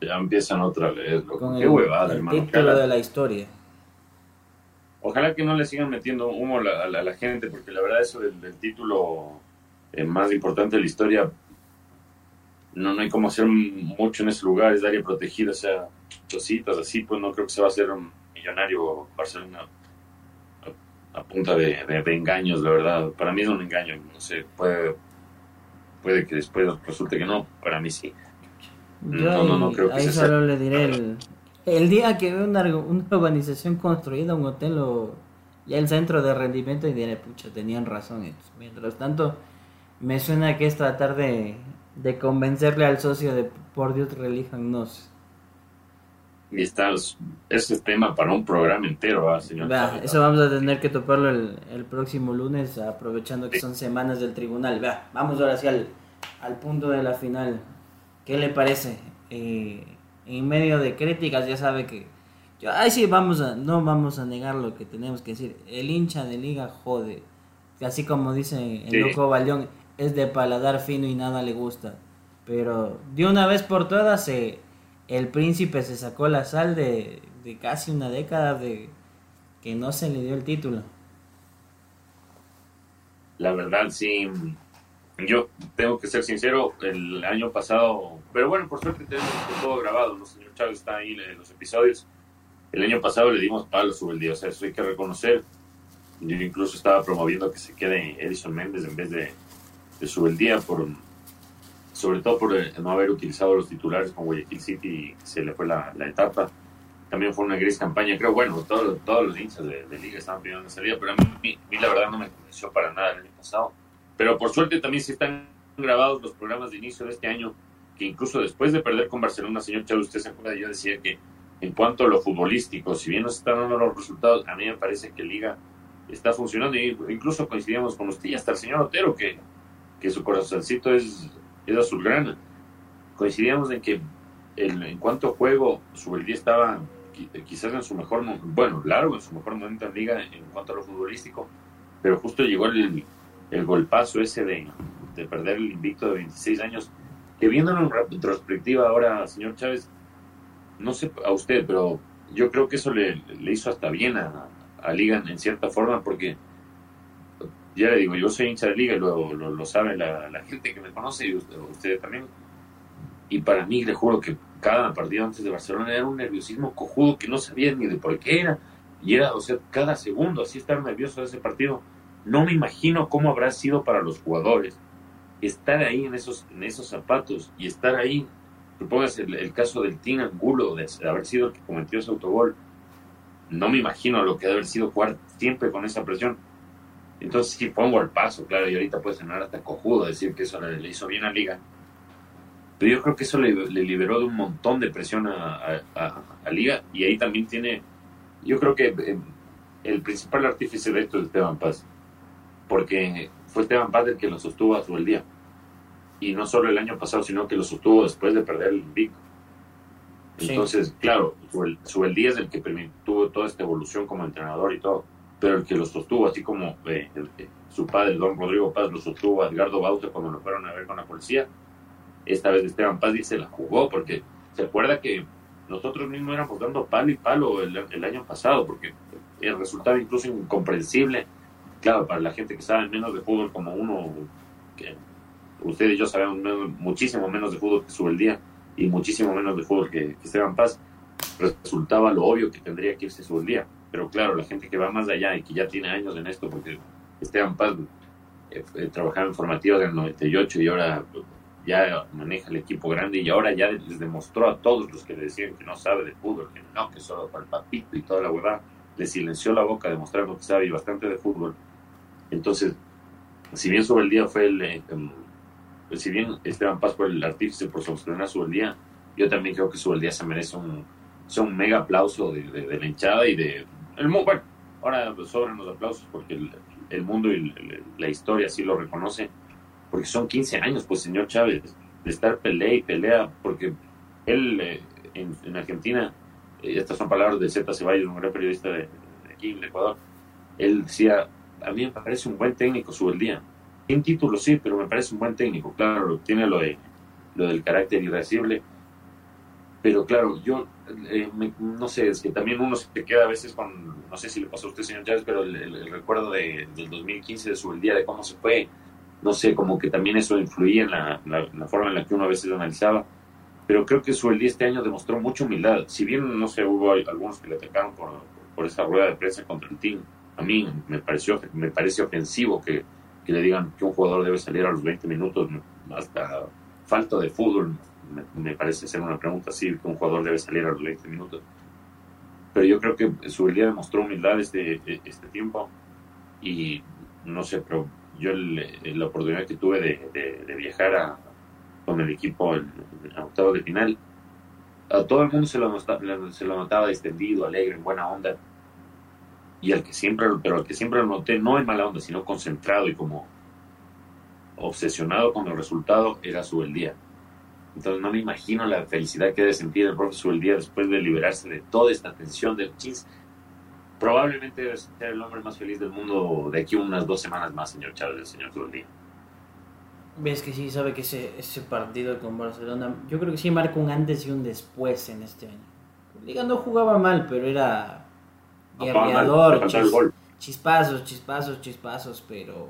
Ya empiezan otra vez, Con Qué el, huevada, el título de la historia. Ojalá que no le sigan metiendo humo a la, gente, porque la verdad eso del, título eh, más importante de la historia no, no hay como hacer mucho en ese lugar, es área protegida, o sea, cositas así, pues no creo que se va a hacer un millonario Barcelona a, punta de, engaños, la verdad. Para mí es un engaño, no sé, puede, puede que después resulte que no, para mí sí. no, no, no creo que ahí solo le diré el, el día que veo una, una urbanización construida, un hotel o ya el centro de rendimiento y diré, pucha, tenían razón. Mientras tanto, me suena que es tratar de de convencerle al socio de por Dios relíjanos. Y está, ese es tema para un programa entero, señor. eso vamos a tener que toparlo el, el, próximo lunes, aprovechando que son semanas del tribunal. Vea, vamos ahora sí al, al punto de la final. ¿Qué le parece? Eh, en medio de críticas, ya sabe que. Yo, ay, sí, vamos a, no vamos a negar lo que tenemos que decir. El hincha de liga jode. Así como dice el loco Balión, es de paladar fino y nada le gusta. Pero de una vez por todas, eh, el príncipe se sacó la sal de, de casi una década de que no se le dio el título. La verdad, sí. Yo tengo que ser sincero, el año pasado, pero bueno, por suerte tenemos todo grabado, ¿no? señor Chávez está ahí en los episodios. El año pasado le dimos palo sobre el día, o sea, eso hay que reconocer. Yo incluso estaba promoviendo que se quede Edison Méndez en vez de, de día por sobre todo por eh, no haber utilizado los titulares con Guayaquil City se le fue la, etapa también fue una gris campaña creo bueno todos todos los hinchas de, liga estaban pidiendo salida pero a mí, la verdad no me convenció para nada el año pasado pero por suerte también sí están grabados los programas de inicio de este año que incluso después de perder con Barcelona señor Chávez usted se acuerda yo decía que en cuanto a lo futbolístico si bien no están dando los resultados a mí me parece que liga está funcionando y incluso coincidíamos con usted y hasta el señor Otero que que su corazoncito es, es azulgrana. Coincidíamos en que en cuanto a juego, día estaba quizás en su mejor, bueno, largo en su mejor momento en liga en cuanto a lo futbolístico, pero justo llegó el, el golpazo ese de, de perder el invicto de 26 años, que viéndolo en retrospectiva ahora, señor Chávez, no sé a usted, pero yo creo que eso le, le hizo hasta bien a, a Liga en cierta forma, porque ya le digo, yo soy hincha de liga y lo, lo, sabe la, gente que me conoce y usted, también. Y para mí, le juro que cada partido antes de Barcelona era un nerviosismo cojudo que no sabía ni de por qué era. Y era, o sea, cada segundo así estar nervioso de ese partido. No me imagino cómo habrá sido para los jugadores estar ahí en esos, en esos zapatos y estar ahí. Supongas el, caso del Team Angulo, de, haber sido el que cometió ese autogol. No me imagino lo que debe haber sido jugar siempre con esa presión entonces sí pongo el paso, claro, y ahorita puede sonar hasta cojudo decir que eso le, hizo bien a Liga. Pero yo creo que eso le, liberó de un montón de presión a, Liga y ahí también tiene, yo creo que eh, el principal artífice de esto es Esteban Paz, porque fue Esteban Paz el que lo sostuvo a su el día. Y no solo el año pasado, sino que lo sostuvo después de perder el Big. Entonces, claro, su el, día es el que tuvo toda esta evolución como entrenador y todo pero el que lo sostuvo, así como eh, su padre, don Rodrigo Paz, lo sostuvo a Edgardo Bauta cuando lo fueron a ver con la policía, esta vez Esteban Paz dice la jugó, porque se acuerda que nosotros mismos éramos dando palo y palo el, año pasado, porque el resultado incluso incomprensible, claro, para la gente que sabe menos de fútbol como uno, que ustedes y yo sabemos muchísimo menos de fútbol que sube el día y muchísimo menos de fútbol que, Esteban Paz, resultaba lo obvio que tendría que irse sube el día. Pero claro, la gente que va más allá y que ya tiene años en esto, porque Esteban Paz eh, eh, trabajaba en formativas del 98 y ahora ya maneja el equipo grande y ahora ya les demostró a todos los que le decían que no sabe de fútbol, que no, que solo para el papito y toda la huevada, le silenció la boca demostrando que sabe bastante de fútbol. Entonces, si bien sobre el día fue el, eh, pues, si bien Esteban Paz fue el artífice por sostener su día, yo también creo que su día se merece un, un mega aplauso de, de, la hinchada y de... El, bueno, ahora sobran los aplausos porque el, el mundo y la historia sí lo reconoce, porque son 15 años, pues señor Chávez, de estar pelea y pelea, porque él eh, en, Argentina, eh, estas son palabras de Z Ceballos, un gran periodista de, aquí en Ecuador, él decía, a mí me parece un buen técnico su el día. Sin título sí, pero me parece un buen técnico, claro, tiene lo, de, lo del carácter irascible, pero claro, yo eh, no sé, es que también uno se queda a veces con, no sé si le pasó a usted, señor Chávez, pero el, recuerdo de, del 2015 de su el día, de cómo se fue, no sé, como que también eso influía en la, la, forma en la que uno a veces lo analizaba. Pero creo que su el día este año demostró mucha humildad. Si bien, no sé, hubo algunos que le atacaron por, por esa rueda de prensa contra el team, a mí me pareció me parece ofensivo que, que le digan que un jugador debe salir a los 20 minutos, hasta falta de fútbol, me, parece ser una pregunta así, que un jugador debe salir a los 20 minutos. Pero yo creo que su día demostró humildad este, este tiempo y no sé, pero yo la oportunidad que tuve de, viajar con el equipo en, octavo de final, a todo el mundo se lo, notaba, se lo notaba distendido, alegre, en buena onda. Y al que siempre, pero al que siempre lo noté, no en mala onda, sino concentrado y como obsesionado con el resultado, era su el día. Entonces no me imagino la felicidad que debe sentir el profesor el día después de liberarse de toda esta tensión del chis. Probablemente debe ser el hombre más feliz del mundo de aquí unas dos semanas más, señor Chávez, el señor Subeldía. Ves que sí, sabe que ese, ese partido con Barcelona, yo creo que sí marca un antes y un después en este año. Liga no jugaba mal, pero era guerreador, chispazos, chispazos, chispazos, pero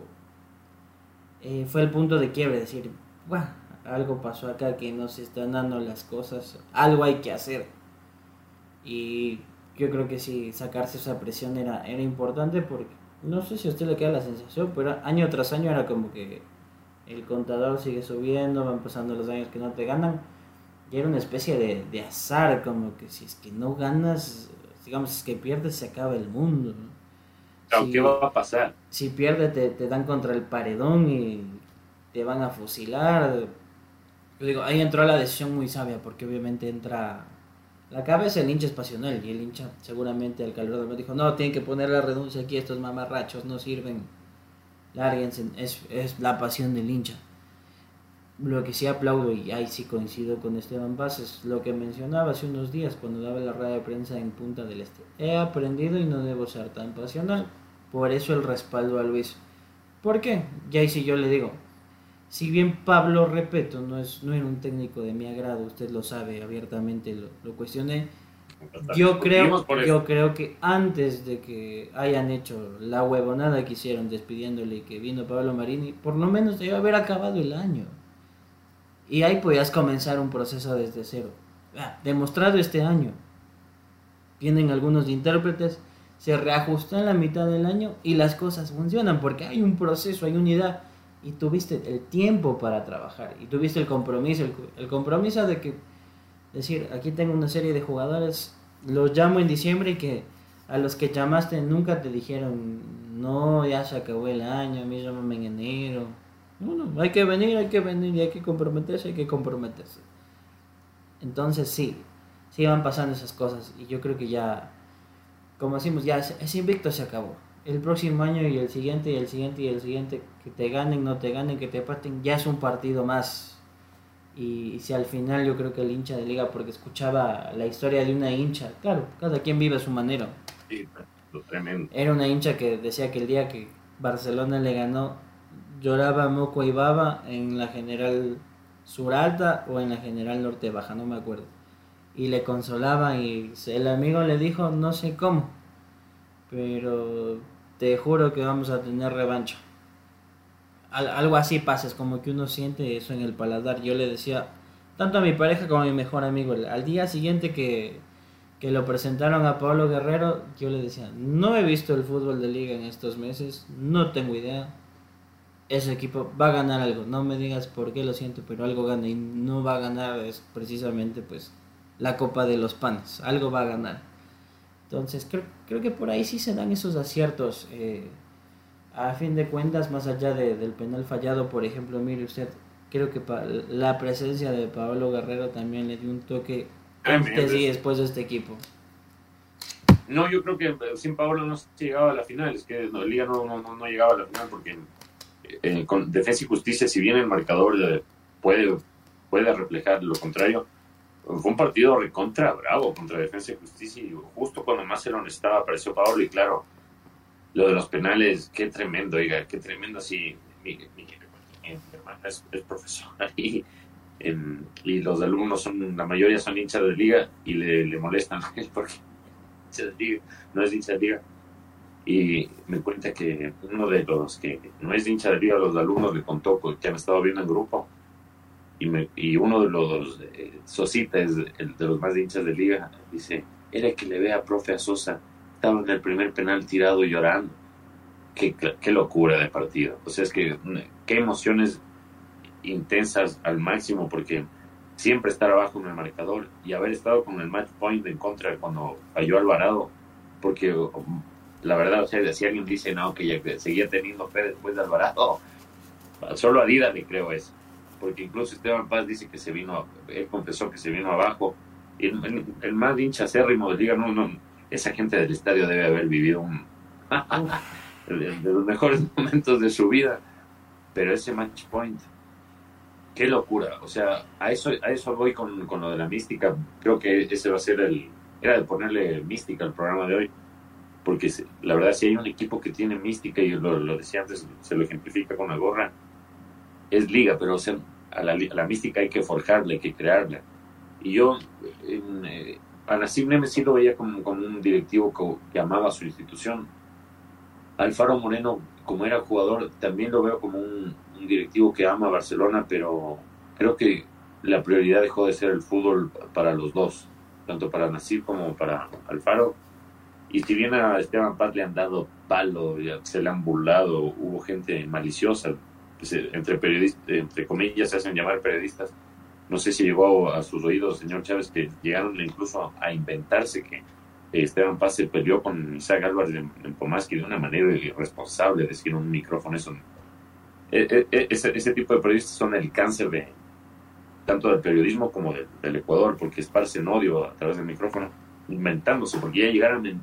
eh, fue el punto de quiebre, decir, bueno, algo pasó acá que no se están dando las cosas, algo hay que hacer. Y yo creo que sí, sacarse esa presión era, era importante porque no sé si a usted le queda la sensación, pero año tras año era como que el contador sigue subiendo, van pasando los años que no te ganan. Y era una especie de, de azar, como que si es que no ganas, digamos, si es que pierdes, se acaba el mundo. ¿Qué va a pasar? Si pierdes, te, te dan contra el paredón y te van a fusilar yo digo, ahí entró la decisión muy sabia, porque obviamente entra. La cabeza el hincha es pasional, y el hincha seguramente al calor del dijo: No, tienen que poner la renuncia aquí, estos mamarrachos no sirven. Lárguense, es, es la pasión del hincha. Lo que sí aplaudo, y ahí sí coincido con Esteban Paz, es lo que mencionaba hace unos días cuando daba la rueda de prensa en Punta del Este. He aprendido y no debo ser tan pasional. Por eso el respaldo a Luis. ¿Por qué? Y ahí sí yo le digo, si bien Pablo Repeto no, es, no era un técnico de mi agrado, usted lo sabe abiertamente, lo, lo cuestioné, yo creo, yo creo que antes de que hayan hecho la huevonada que hicieron despidiéndole que vino Pablo Marini, por lo menos debe haber acabado el año. Y ahí podías comenzar un proceso desde cero. Ah, demostrado este año. Vienen algunos intérpretes, se reajustan la mitad del año y las cosas funcionan porque hay un proceso, hay unidad y tuviste el tiempo para trabajar y tuviste el compromiso, el, compromiso de que decir, aquí tengo una serie de jugadores, los llamo en diciembre y que a los que llamaste nunca te dijeron, no, ya se acabó el año, a mí llámame en enero. No, no, hay que venir, hay que venir y hay que comprometerse, hay que comprometerse. Entonces sí, sí van pasando esas cosas y yo creo que ya, como decimos, ya ese invicto se acabó el próximo año y el siguiente y el siguiente y el siguiente, que te ganen, no te ganen, que te parten, ya es un partido más. Y, si al final yo creo que el hincha de liga, porque escuchaba la historia de una hincha, claro, cada quien vive a su manera. Sí, tremendo. Era una hincha que decía que el día que Barcelona le ganó, lloraba moco y baba en la general sur alta o en la general norte baja, no me acuerdo. Y le consolaba y el amigo le dijo, no sé cómo, pero te juro que vamos a tener revancha. Algo así pasa, es como que uno siente eso en el paladar. Yo le decía, tanto a mi pareja como a mi mejor amigo, al día siguiente que, que lo presentaron a Pablo Guerrero, yo le decía, no he visto el fútbol de liga en estos meses, no tengo idea. Ese equipo va a ganar algo, no me digas por qué lo siento, pero algo gana y no va a ganar es precisamente pues la Copa de los Panes, algo va a ganar. Entonces creo, creo que por ahí sí se dan esos aciertos. Eh, a fin de cuentas, más allá de, del penal fallado, por ejemplo, mire usted, creo que la presencia de Pablo Guerrero también le dio un toque antes y después de este equipo. No, yo creo que sin Pablo no se llegaba a la final, es que no, Liga no, no, llegaba a la final porque eh, con Defensa y Justicia, si bien el marcador puede, puede reflejar lo contrario, fue un partido recontra bravo contra Defensa y Justicia y justo cuando más se lo necesitaba apareció Pablo y claro, lo de los penales, qué tremendo, oiga, qué tremendo así, mi, hermana es, profesora y, y los alumnos son, la mayoría son hinchas de liga y le, le molestan a él porque no es hincha de liga. Y me cuenta que uno de los que no es hincha de liga, los alumnos le contó que han estado viendo en grupo. Y, me, y uno de los eh, Sosita, es el de los más hinchas de liga, dice, era que le vea profe a Sosa, estaba en el primer penal tirado llorando. Qué, qué locura de partido. O sea, es que qué emociones intensas al máximo porque siempre estar abajo en el marcador y haber estado con el match point en contra cuando falló Alvarado, porque um, la verdad, o sea, si alguien dice no, que ya seguía teniendo fe después de Alvarado, solo a Dida le creo eso, porque incluso Esteban Paz dice que se vino, él confesó que se vino abajo, el, más hincha acérrimo de Liga, no, no, esa gente del estadio debe haber vivido de los mejores momentos de su vida, pero ese match point qué locura. O sea, a eso, a eso voy con, con, lo de la mística. Creo que ese va a ser el. Era de ponerle mística al programa de hoy. Porque la verdad, si hay un equipo que tiene mística, y lo, lo decía antes, se lo ejemplifica con la gorra, es liga, pero o sea, a, la, la mística hay que forjarla, hay que crearla. Y yo, eh, a Nassim Nemes sí lo veía como, como un directivo que, amaba su institución. Alfaro Moreno, como era jugador, también lo veo como un, un directivo que ama a Barcelona, pero creo que la prioridad dejó de ser el fútbol para los dos, tanto para Nasir como para Alfaro. Y si bien a Esteban Paz le han dado palo, se le han burlado, hubo gente maliciosa, pues, eh, entre periodistas, entre comillas se hacen llamar periodistas. No sé si llegó a sus oídos, señor Chávez, que llegaron incluso a inventarse que Esteban Paz se peleó con Isaac Álvarez en, Pomaski de una manera irresponsable, decir un micrófono, eso e, e, e, ese, tipo de periodistas son el cáncer de tanto del periodismo como del Ecuador, porque esparcen odio a través del micrófono, inventándose, porque ya llegaron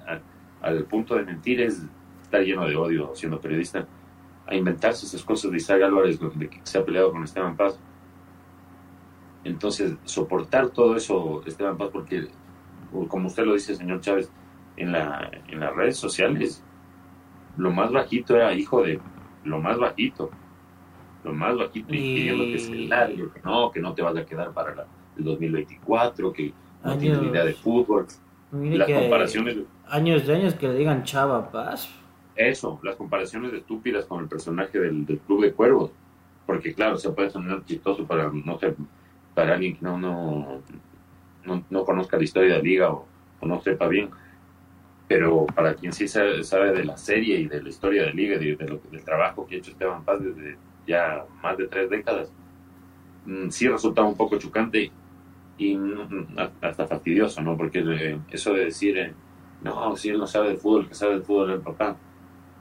al punto de mentir es estar lleno de odio siendo periodista, a inventarse esas cosas de Isaac Álvarez, de que se ha peleado con Esteban Paz. Entonces, soportar todo eso, Esteban Paz, porque, como usted lo dice, señor Chávez, en, la, en las redes sociales, lo más bajito era hijo de lo más bajito lo más bajito y pidiendo que se largue, que no, que no te vas a quedar para la, el 2024, que no tienes ni idea de fútbol. Las comparaciones. Años de años que le digan Chava Paz. Eso, las comparaciones estúpidas con el personaje del, Club de Cuervos. Porque, claro, se puede sonar chistoso para, no sé, para alguien que no, no, no, conozca la historia de la liga o, no sepa bien. Pero para quien sí sabe, sabe, de la serie y de la historia de la liga y de, del trabajo que ha hecho Esteban Paz desde ya más de tres décadas, mm, sí resultaba un poco chocante y hasta fastidioso, ¿no? Porque eh, eso de decir, eh, no, si él no sabe de fútbol, que sabe de fútbol es el papá.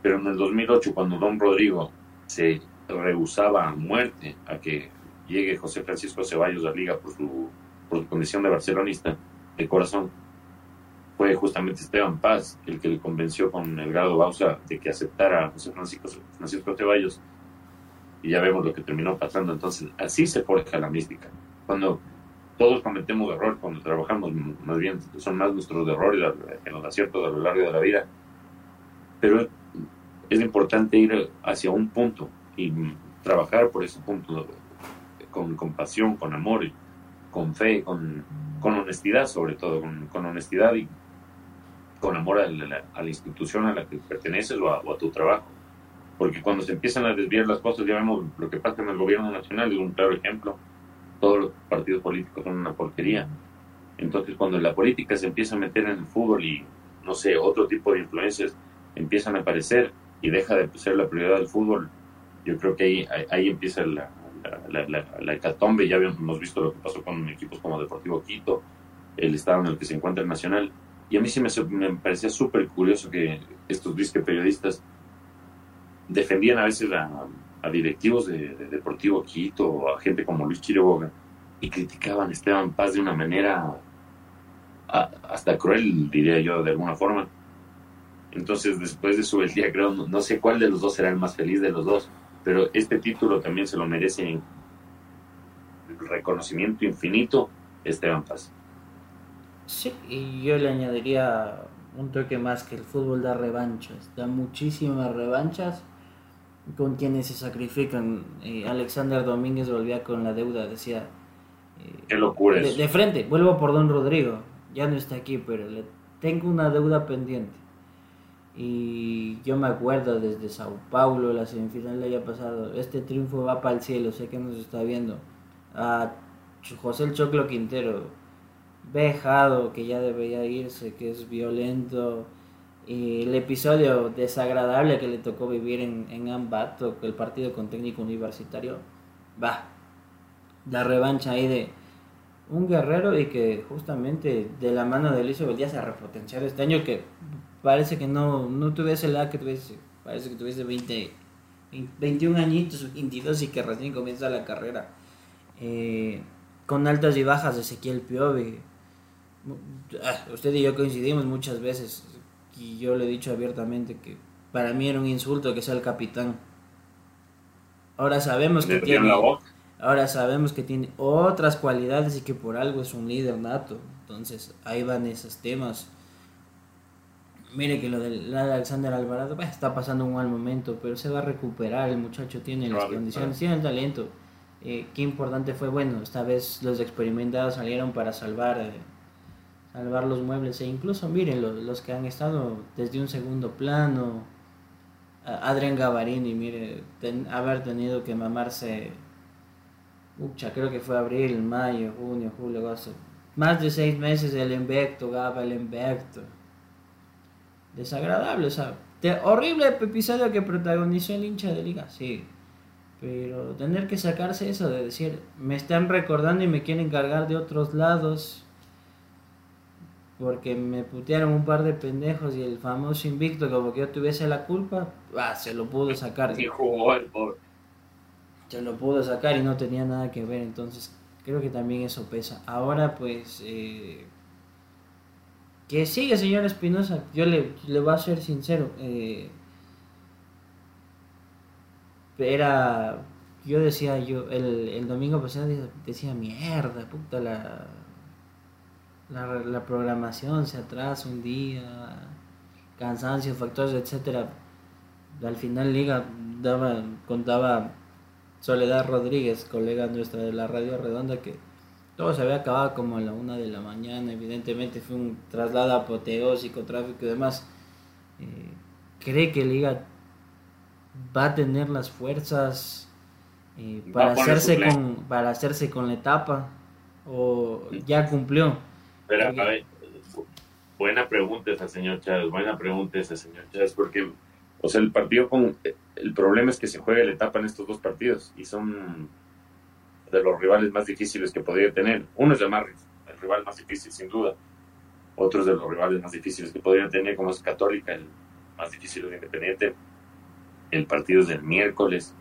Pero en el 2008, cuando Don Rodrigo se rehusaba a muerte a que llegue José Francisco Ceballos a liga por su, condición de barcelonista de corazón, fue justamente Esteban Paz el que le convenció con el grado Bausa de que aceptara a José Francisco, Francisco Ceballos y ya vemos lo que terminó pasando. Entonces, así se forja la mística. Cuando todos cometemos errores, cuando trabajamos, más bien son más nuestros errores que los aciertos a lo largo de la vida. Pero es importante ir hacia un punto y trabajar por ese punto con compasión, con amor, con fe, con, con honestidad sobre todo, con, honestidad y con amor a la, a la, institución a la que perteneces o a tu trabajo porque cuando se empiezan a desviar las cosas, ya vemos lo que pasa en el gobierno nacional, es un claro ejemplo. Todos los partidos políticos son una porquería. Entonces, cuando la política se empieza a meter en el fútbol y, no sé, otro tipo de influencias empiezan a aparecer y deja de ser la prioridad del fútbol, yo creo que ahí, ahí empieza la, la, la, la, hecatombe. Ya hemos visto lo que pasó con equipos como Deportivo Quito, el estado en el que se encuentra el Nacional. Y a mí sí me, me parecía súper curioso que estos disque periodistas defendían a veces a directivos de, Deportivo Quito, a gente como Luis Quiroga, y criticaban a Esteban Paz de una manera hasta cruel, diría yo, de alguna forma. Entonces, después de su día, creo, no, sé cuál de los dos será el más feliz de los dos, pero este título también se lo merece en reconocimiento infinito Esteban Paz. Sí, y yo le añadiría un toque más que el fútbol da revanchas, da muchísimas revanchas con quienes se sacrifican. Eh, Alexander Domínguez volvía con la deuda, decía... Eh, Qué locura de, de, frente, vuelvo por Don Rodrigo, ya no está aquí, pero le tengo una deuda pendiente. Y yo me acuerdo desde Sao Paulo, la semifinal le haya pasado, este triunfo va para el cielo, sé que nos está viendo. A José el Choclo Quintero, vejado, que ya debería irse, que es violento. Y el episodio desagradable que le tocó vivir en, en Ambato, el partido con técnico universitario, va. La revancha ahí de un guerrero y que justamente de la mano de Luis Díaz se ha repotenciado este año que parece que no, no tuviese la que tuviese, parece que tuviese 20, 21 añitos, 22 y que recién comienza la carrera. Eh, con altas y bajas de Ezequiel Piovi. Ah, usted y yo coincidimos muchas veces y yo le he dicho abiertamente que para mí era un insulto que sea el capitán. Ahora sabemos que tiene ahora sabemos que tiene otras cualidades y que por algo es un líder nato. Entonces, ahí van esos temas. Mire que lo del Alexander Alvarado pues, está pasando un mal momento, pero se va a recuperar. El muchacho tiene las condiciones, tiene el talento. Eh, qué importante fue, bueno, esta vez los experimentados salieron para salvar, eh, salvar los muebles e incluso, miren, los, los, que han estado desde un segundo plano, Adrián Gavarini, mire, haber tenido que mamarse, ucha, creo que fue abril, mayo, junio, julio, agosto, más de seis meses el Invecto, Gaba el Invecto. Desagradable, o sea, horrible episodio que protagonizó el hincha de liga, sí pero tener que sacarse eso de decir, me están recordando y me quieren cargar de otros lados. Porque me putearon un par de pendejos y el famoso invicto, como que yo tuviese la culpa, ah, se lo pudo sacar. Se lo pudo sacar y no tenía nada que ver, entonces creo que también eso pesa. Ahora pues... Eh, que sigue, señor Espinosa, yo le, le voy a ser sincero. Eh, era yo decía yo el, el domingo pasado decía mierda puta la, la, programación se atrasa un día cansancio factores etcétera al final liga daba contaba Soledad Rodríguez colega nuestra de la radio redonda que todo se había acabado como a la una de la mañana evidentemente fue un traslado apoteósico tráfico y demás. Eh, cree que liga va a tener las fuerzas eh, para hacerse con para hacerse con la etapa o ya cumplió buena pregunta esa señor Chávez buena pregunta esa señor Chávez porque o sea el partido con el problema es que se juega la etapa en estos dos partidos y son de los rivales más difíciles que podría tener uno es el más el rival más difícil sin duda otros de los rivales más difíciles que podría tener como es Católica el más difícil de Independiente el partido es del miércoles,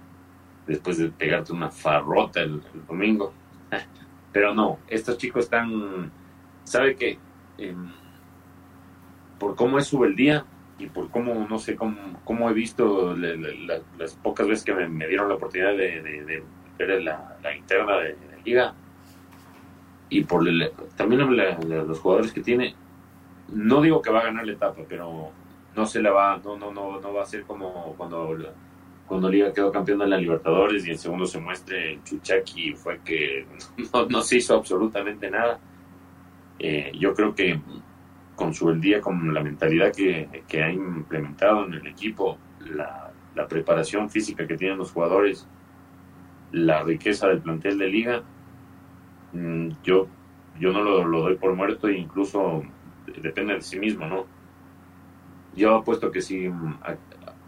después de pegarte una farrota el, domingo. Pero no, estos chicos están, ¿sabe qué? Em, por cómo es su el día y por cómo, no sé, cómo, cómo he visto las pocas veces que me, dieron la oportunidad de, ver la, interna de, liga y por también los jugadores que tiene, no digo que va a ganar la etapa, pero no se la va, no, no, no, no va a ser como cuando, cuando Liga quedó campeón de la Libertadores y el segundo se muestre el Chuchaki fue que no, se hizo absolutamente nada. Eh, yo creo que con su el con la mentalidad que, que ha implementado en el equipo, la, la, preparación física que tienen los jugadores, la riqueza del plantel de liga, mm, yo, yo no lo, lo doy por muerto e incluso depende de sí mismo, ¿no? Yo apuesto que sí, mm,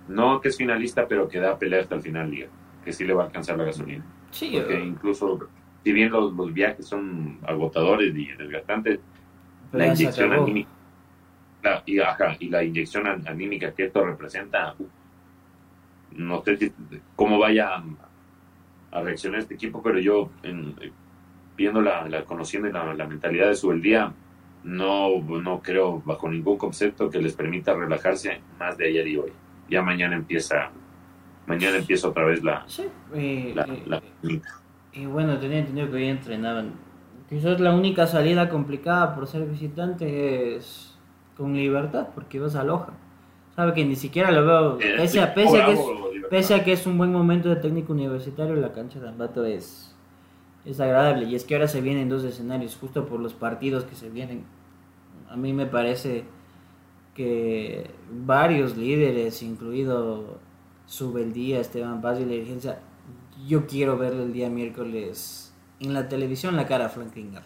no que es finalista, pero que da pelea hasta el final, día, que sí le va a alcanzar la gasolina. Sí, Porque incluso, si bien los, los, viajes son agotadores y desgastantes, la inyección anímica, la, y, y la inyección anímica que esto representa, no sé cómo vaya a, reaccionar este equipo, pero yo, en, viendo la, la conociendo la, la, mentalidad de su el día, no, no creo bajo ningún concepto que les permita relajarse más de ayer y hoy. Ya mañana empieza, mañana empieza otra vez la, sí, eh, eh, y bueno, tenía entendido que hoy entrenaban. Quizás la única salida complicada por ser visitante es con libertad, porque vas a Loja. Sabe que ni siquiera lo veo, eh, pese a, pese, que es, pese a que es un buen momento de técnico universitario, la cancha de Ambato es, es agradable. Y es que ahora se vienen dos escenarios, justo por los partidos que se vienen. A mí me parece que varios líderes, incluido Subeldía, Esteban Paz y la dirigencia, yo quiero verle el día miércoles en la televisión la cara a Franklin Garra.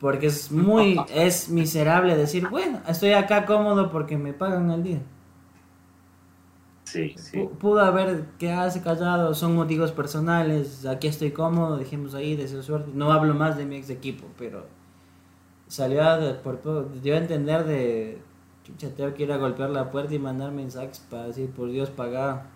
Porque es muy, es miserable decir, bueno, estoy acá cómodo porque me pagan el día. Sí, sí. Pudo haber quedarse callado, son motivos personales, aquí estoy cómodo, dejemos ahí, deseo suerte. No hablo más de mi ex equipo, pero salió a, por, dio a entender de, chucha, tengo que ir a golpear la puerta y mandar mensajes para decir, por Dios, paga.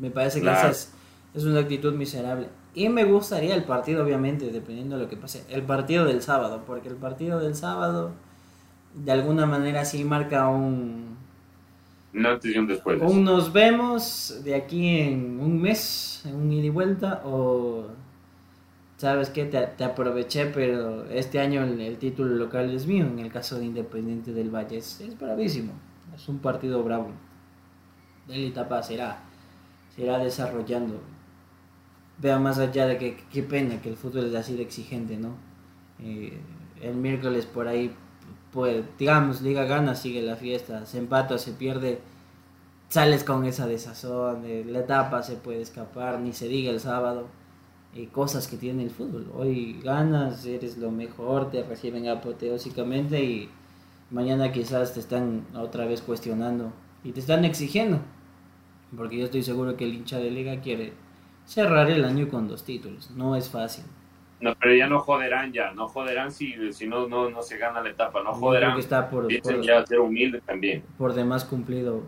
Me parece que esa es, es una actitud miserable. Y me gustaría el partido, obviamente, dependiendo de lo que pase. El partido del sábado, porque el partido del sábado, de alguna manera, sí marca un. Decisión después. Un nos vemos de aquí en un mes, en un ida y vuelta, o. Sabes que te, aproveché, pero este año el, título local es mío. En el caso de Independiente del Valle es, es bravísimo. Es un partido bravo. De la etapa será, será desarrollando vea más allá de que qué pena que el fútbol es así de exigente, ¿no? Eh, el miércoles por ahí, pues, digamos, Liga gana, sigue la fiesta, se empata, se pierde, sales con esa desazón, la etapa se puede escapar, ni se diga el sábado, eh, cosas que tiene el fútbol. Hoy ganas, eres lo mejor, te reciben apoteósicamente y mañana quizás te están otra vez cuestionando y te están exigiendo, porque yo estoy seguro que el hincha de liga quiere cerrar el año con dos títulos. No es fácil. No, pero ya no joderán ya, no joderán si, si no, no, no se gana la etapa, no joderán. Que está por, ya ser humilde también. Por demás cumplido.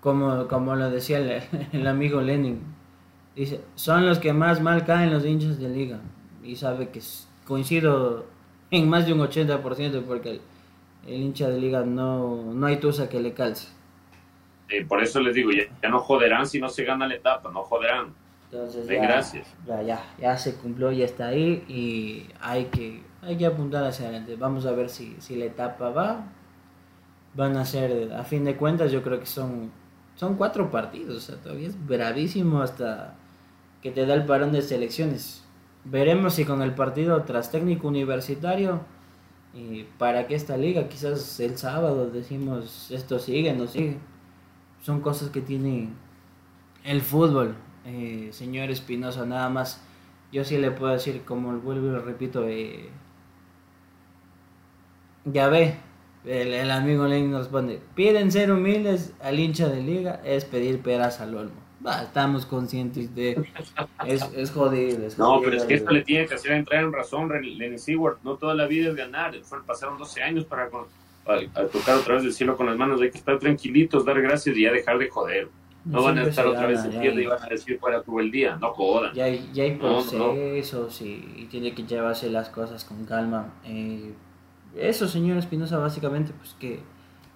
Como, como lo decía el, amigo Lenin, dice, son los que más mal caen los hinchas de liga. Y sabe que coincido en más de un 80% porque el, hincha de liga no, no hay tusa que le calce. por eso les digo, ya, ya no joderán si no se gana la etapa, no joderán. Entonces ya, gracias. Ya, ya, se cumplió, ya está ahí y hay que, hay que apuntar hacia adelante. Vamos a ver si, si la etapa va. Van a ser, a fin de cuentas, yo creo que son, son cuatro partidos. O sea, todavía es bravísimo hasta que te da el parón de selecciones. Veremos si con el partido tras técnico universitario, y para que esta liga, quizás el sábado decimos esto sigue, no sigue. Son cosas que tiene el fútbol eh, señor Espinosa, nada más. Yo sí le puedo decir, como vuelvo y lo repito, eh, ya ve, el, amigo Lenin nos responde, piden ser humildes al hincha de liga, es pedir peras al olmo. Va, estamos conscientes de... Es, es jodido. no, pero es que esto le tiene que hacer entrar en razón Lenin Seward. No toda la vida es ganar. Pasaron 12 años para, para tocar otra vez el cielo con las manos. Hay que estar tranquilitos, dar gracias y ya dejar de joder. No van a estar otra vez en tierra y van a decir fuera tuvo el día, no jodan. Ya hay, ya hay procesos Y, tiene que llevarse las cosas con calma. Eh, eso, señor Espinosa, básicamente, pues que,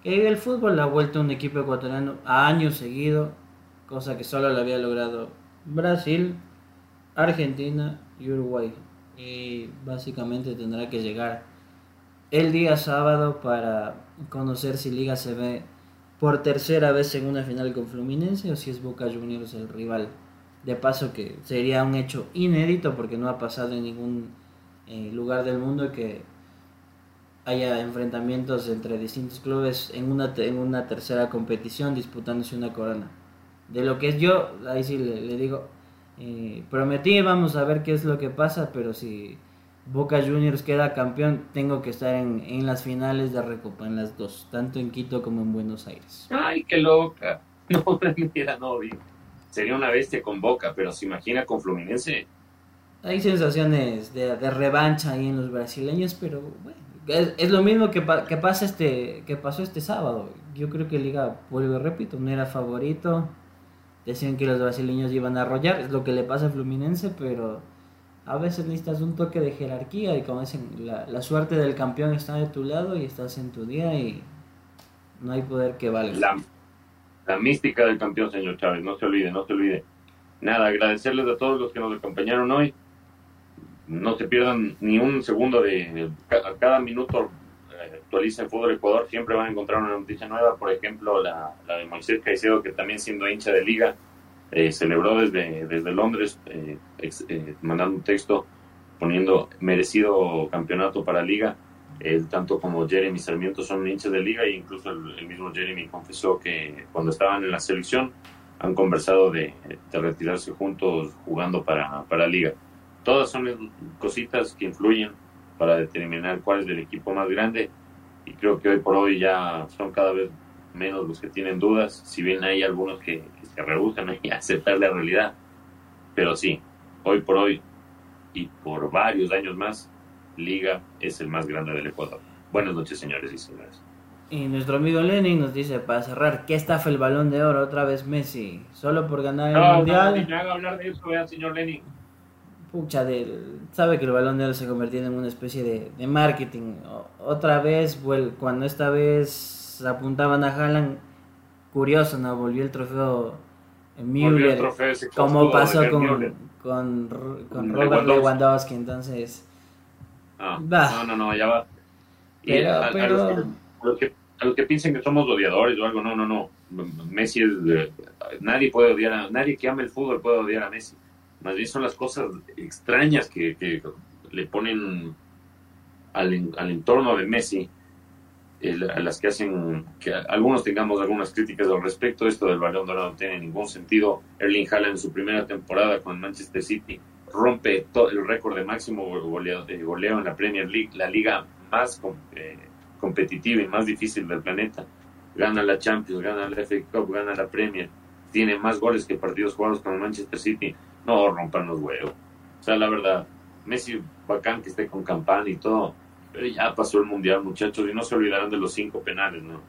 que el fútbol ha vuelto un equipo ecuatoriano a años seguido, cosa que solo lo había logrado Brasil, Argentina y Uruguay. Y básicamente tendrá que llegar el día sábado para conocer si Liga se ve por tercera vez en una final con Fluminense o si es Boca Juniors el rival. De paso que sería un hecho inédito porque no ha pasado en ningún eh, lugar del mundo que haya enfrentamientos entre distintos clubes en una, en una tercera competición disputándose una corona. De lo que es yo, ahí sí le, digo, eh, prometí, vamos a ver qué es lo que pasa, pero si Boca Juniors queda campeón, tengo que estar en, en las finales de Recopa, en las dos, tanto en Quito como en Buenos Aires. Ay, qué loca. No, mentira, no, Sería una bestia con Boca, pero se imagina con Fluminense. Hay sensaciones de, de revancha ahí en los brasileños, pero bueno, es, lo mismo que, que, pasa este, que pasó este sábado. Yo creo que Liga, vuelvo repito, no era favorito. Decían que los brasileños iban a arrollar, es lo que le pasa a Fluminense, pero a veces necesitas un toque de jerarquía y como dicen, la, la suerte del campeón está de tu lado y estás en tu día y no hay poder que valga. La, la mística del campeón, señor Chávez, no se olvide, no se olvide. Nada, agradecerles a todos los que nos acompañaron hoy no se pierdan ni un segundo de, cada minuto eh, actualiza el fútbol Ecuador, siempre van a encontrar una noticia nueva, por ejemplo la, de Moisés Caicedo, que también siendo hincha de liga, eh, celebró desde, desde Londres, eh, mandando un texto poniendo merecido campeonato para liga, tanto como Jeremy Sarmiento son hinchas de liga e incluso el, mismo Jeremy confesó que cuando estaban en la selección han conversado de, de retirarse juntos jugando para, para liga. Todas son cositas que influyen para determinar cuál es el equipo más grande y creo que hoy por hoy ya son cada vez menos los que tienen dudas, si bien hay algunos que, se rehusan a aceptar la realidad, pero sí, hoy por hoy y por varios años más, Liga es el más grande del Ecuador. Buenas noches, señores y señoras. Y nuestro amigo Lenin nos dice, para cerrar, ¿qué estafa el balón de oro otra vez Messi? Solo por ganar el Mundial. No, haga hablar de eso, vea, señor Lenin pucha, sabe que el balón de oro se convirtió en una especie de, marketing. otra vez, cuando esta vez apuntaban a Haaland, curioso, ¿no? Volvió el trofeo Müller, como pasó con, con, con, Robert Lewandowski. entonces... Ah, no, no, no, ya va. a, los que, que, piensen que somos odiadores o algo, no, no, no. Messi es... nadie puede odiar a... Nadie que ame el fútbol puede odiar a Messi más bien son las cosas extrañas que, le ponen al, al, entorno de Messi, a las que hacen que algunos tengamos algunas críticas al respecto. Esto del balón dorado no tiene ningún sentido. Erling Haaland en su primera temporada con Manchester City rompe todo el récord de máximo goleo, goleo en la Premier League, la liga más eh, competitiva y más difícil del planeta. Gana la Champions, gana la FA Cup, gana la Premier. Tiene más goles que partidos jugados con Manchester City no rompan los huevos. O sea, la verdad, Messi bacán que esté con campana y todo, pero ya pasó el mundial, muchachos, y no se olvidarán de los cinco penales, ¿no?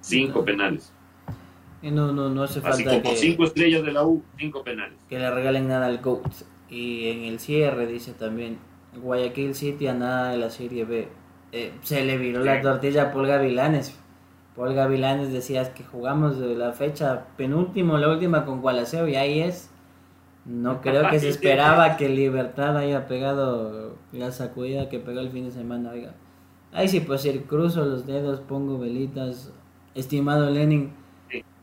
Cinco penales. Y no, no, no hace falta Así como cinco estrellas de la U, cinco penales. Que le regalen nada al GOAT. Y en el cierre dice también, Guayaquil City a nada de la Serie B. Eh, se le viró la tortilla a Paul Gavilanes. Paul Gavilanes decía que jugamos de la fecha penúltimo, la última con Gualaceo y ahí es. No creo que se esperaba que Libertad haya pegado la sacudida que pegó el fin de semana, oiga. Ahí sí pues ir, cruzo los dedos, pongo velitas. Estimado Lenin,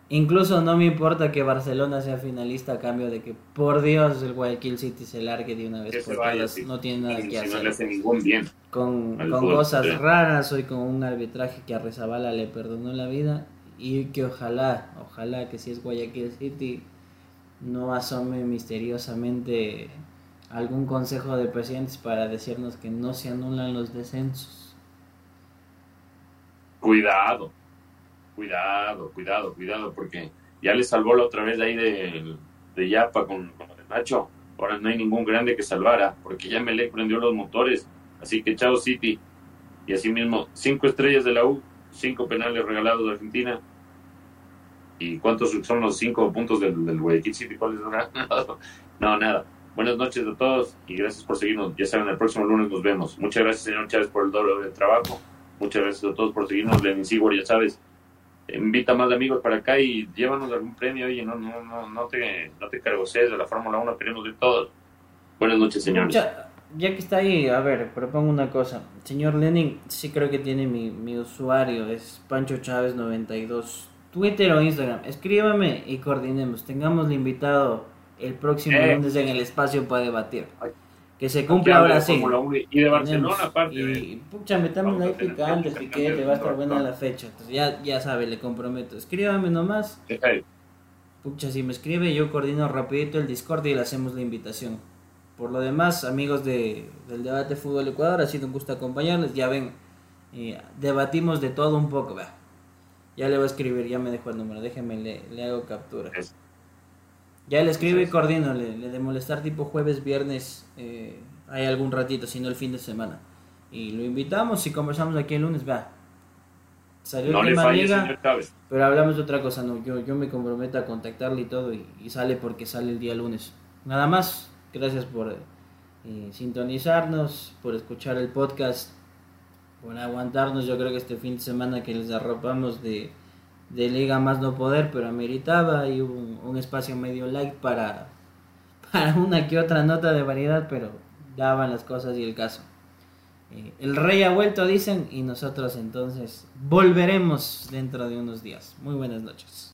incluso no me importa que Barcelona sea finalista a cambio de que, por Dios, el Guayaquil City se largue de una vez por todas. No tiene nada que hacer. No le hace ningún bien. Con, con cosas raras, hoy con un arbitraje que a Rezabala le perdonó la vida. Y que ojalá, ojalá que si es Guayaquil City no asome misteriosamente algún consejo de presidentes para decirnos que no se anulan los descensos. Cuidado, cuidado, cuidado, cuidado, porque ya le salvó la otra vez ahí de, de Yapa con, con Nacho. Ahora no hay ningún grande que salvara, porque ya me le prendió los motores. Así que chao City. Y así mismo, cinco estrellas de la U, cinco penales regalados de Argentina, ¿Y cuántos son los cinco puntos del, del Guayaquil City? ¿Cuáles son? no, nada. Buenas noches a todos y gracias por seguirnos. Ya saben, el próximo lunes nos vemos. Muchas gracias, señor Chávez, por el doble de trabajo. Muchas gracias a todos por seguirnos. Lenin Sigor, ya sabes, invita más amigos para acá y llévanos algún premio. Oye, no, no, no, no te, no te de la Fórmula 1, queremos de todos. Buenas noches, señores. ya que está ahí, a ver, propongo una cosa. Señor Lenin, sí creo que tiene mi, mi usuario, es Pancho Chávez 92 Twitter o Instagram. Escríbame y coordinemos. Tengamos invitado el próximo eh. lunes en el espacio para debatir. Que se cumpla ahora sí. Y de Barcelona, aparte. Y pucha, metamos ahí picante, piquete, va a estar buena la fecha. Entonces ya, ya sabe, le comprometo. Escríbame nomás. Pucha, si me escribe, yo coordino rapidito el Discord y le hacemos la invitación. Por lo demás, amigos de, del debate Fútbol Ecuador, ha sido un gusto acompañarles. Ya ven, eh, debatimos de todo un poco, vea. Ya le voy a escribir, ya me dejó el número, déjeme, le, le hago captura. Ya le escribo y coordino, le, de molestar tipo jueves, viernes, eh, hay algún ratito, si no el fin de semana. y lo invitamos y conversamos aquí el lunes, va. Salió no el tema liga, pero hablamos de otra cosa, no, yo, yo me comprometo a contactarle y todo y, sale porque sale el día lunes. Nada más, gracias por eh, sintonizarnos, por escuchar el podcast, por aguantarnos, yo creo que este fin de semana que les arropamos de, de liga más no poder, pero ameritaba y hubo un, espacio medio like para, para una que otra nota de variedad, pero daban las cosas y el caso. Eh, el rey ha vuelto, dicen, y nosotros entonces volveremos dentro de unos días. Muy buenas noches.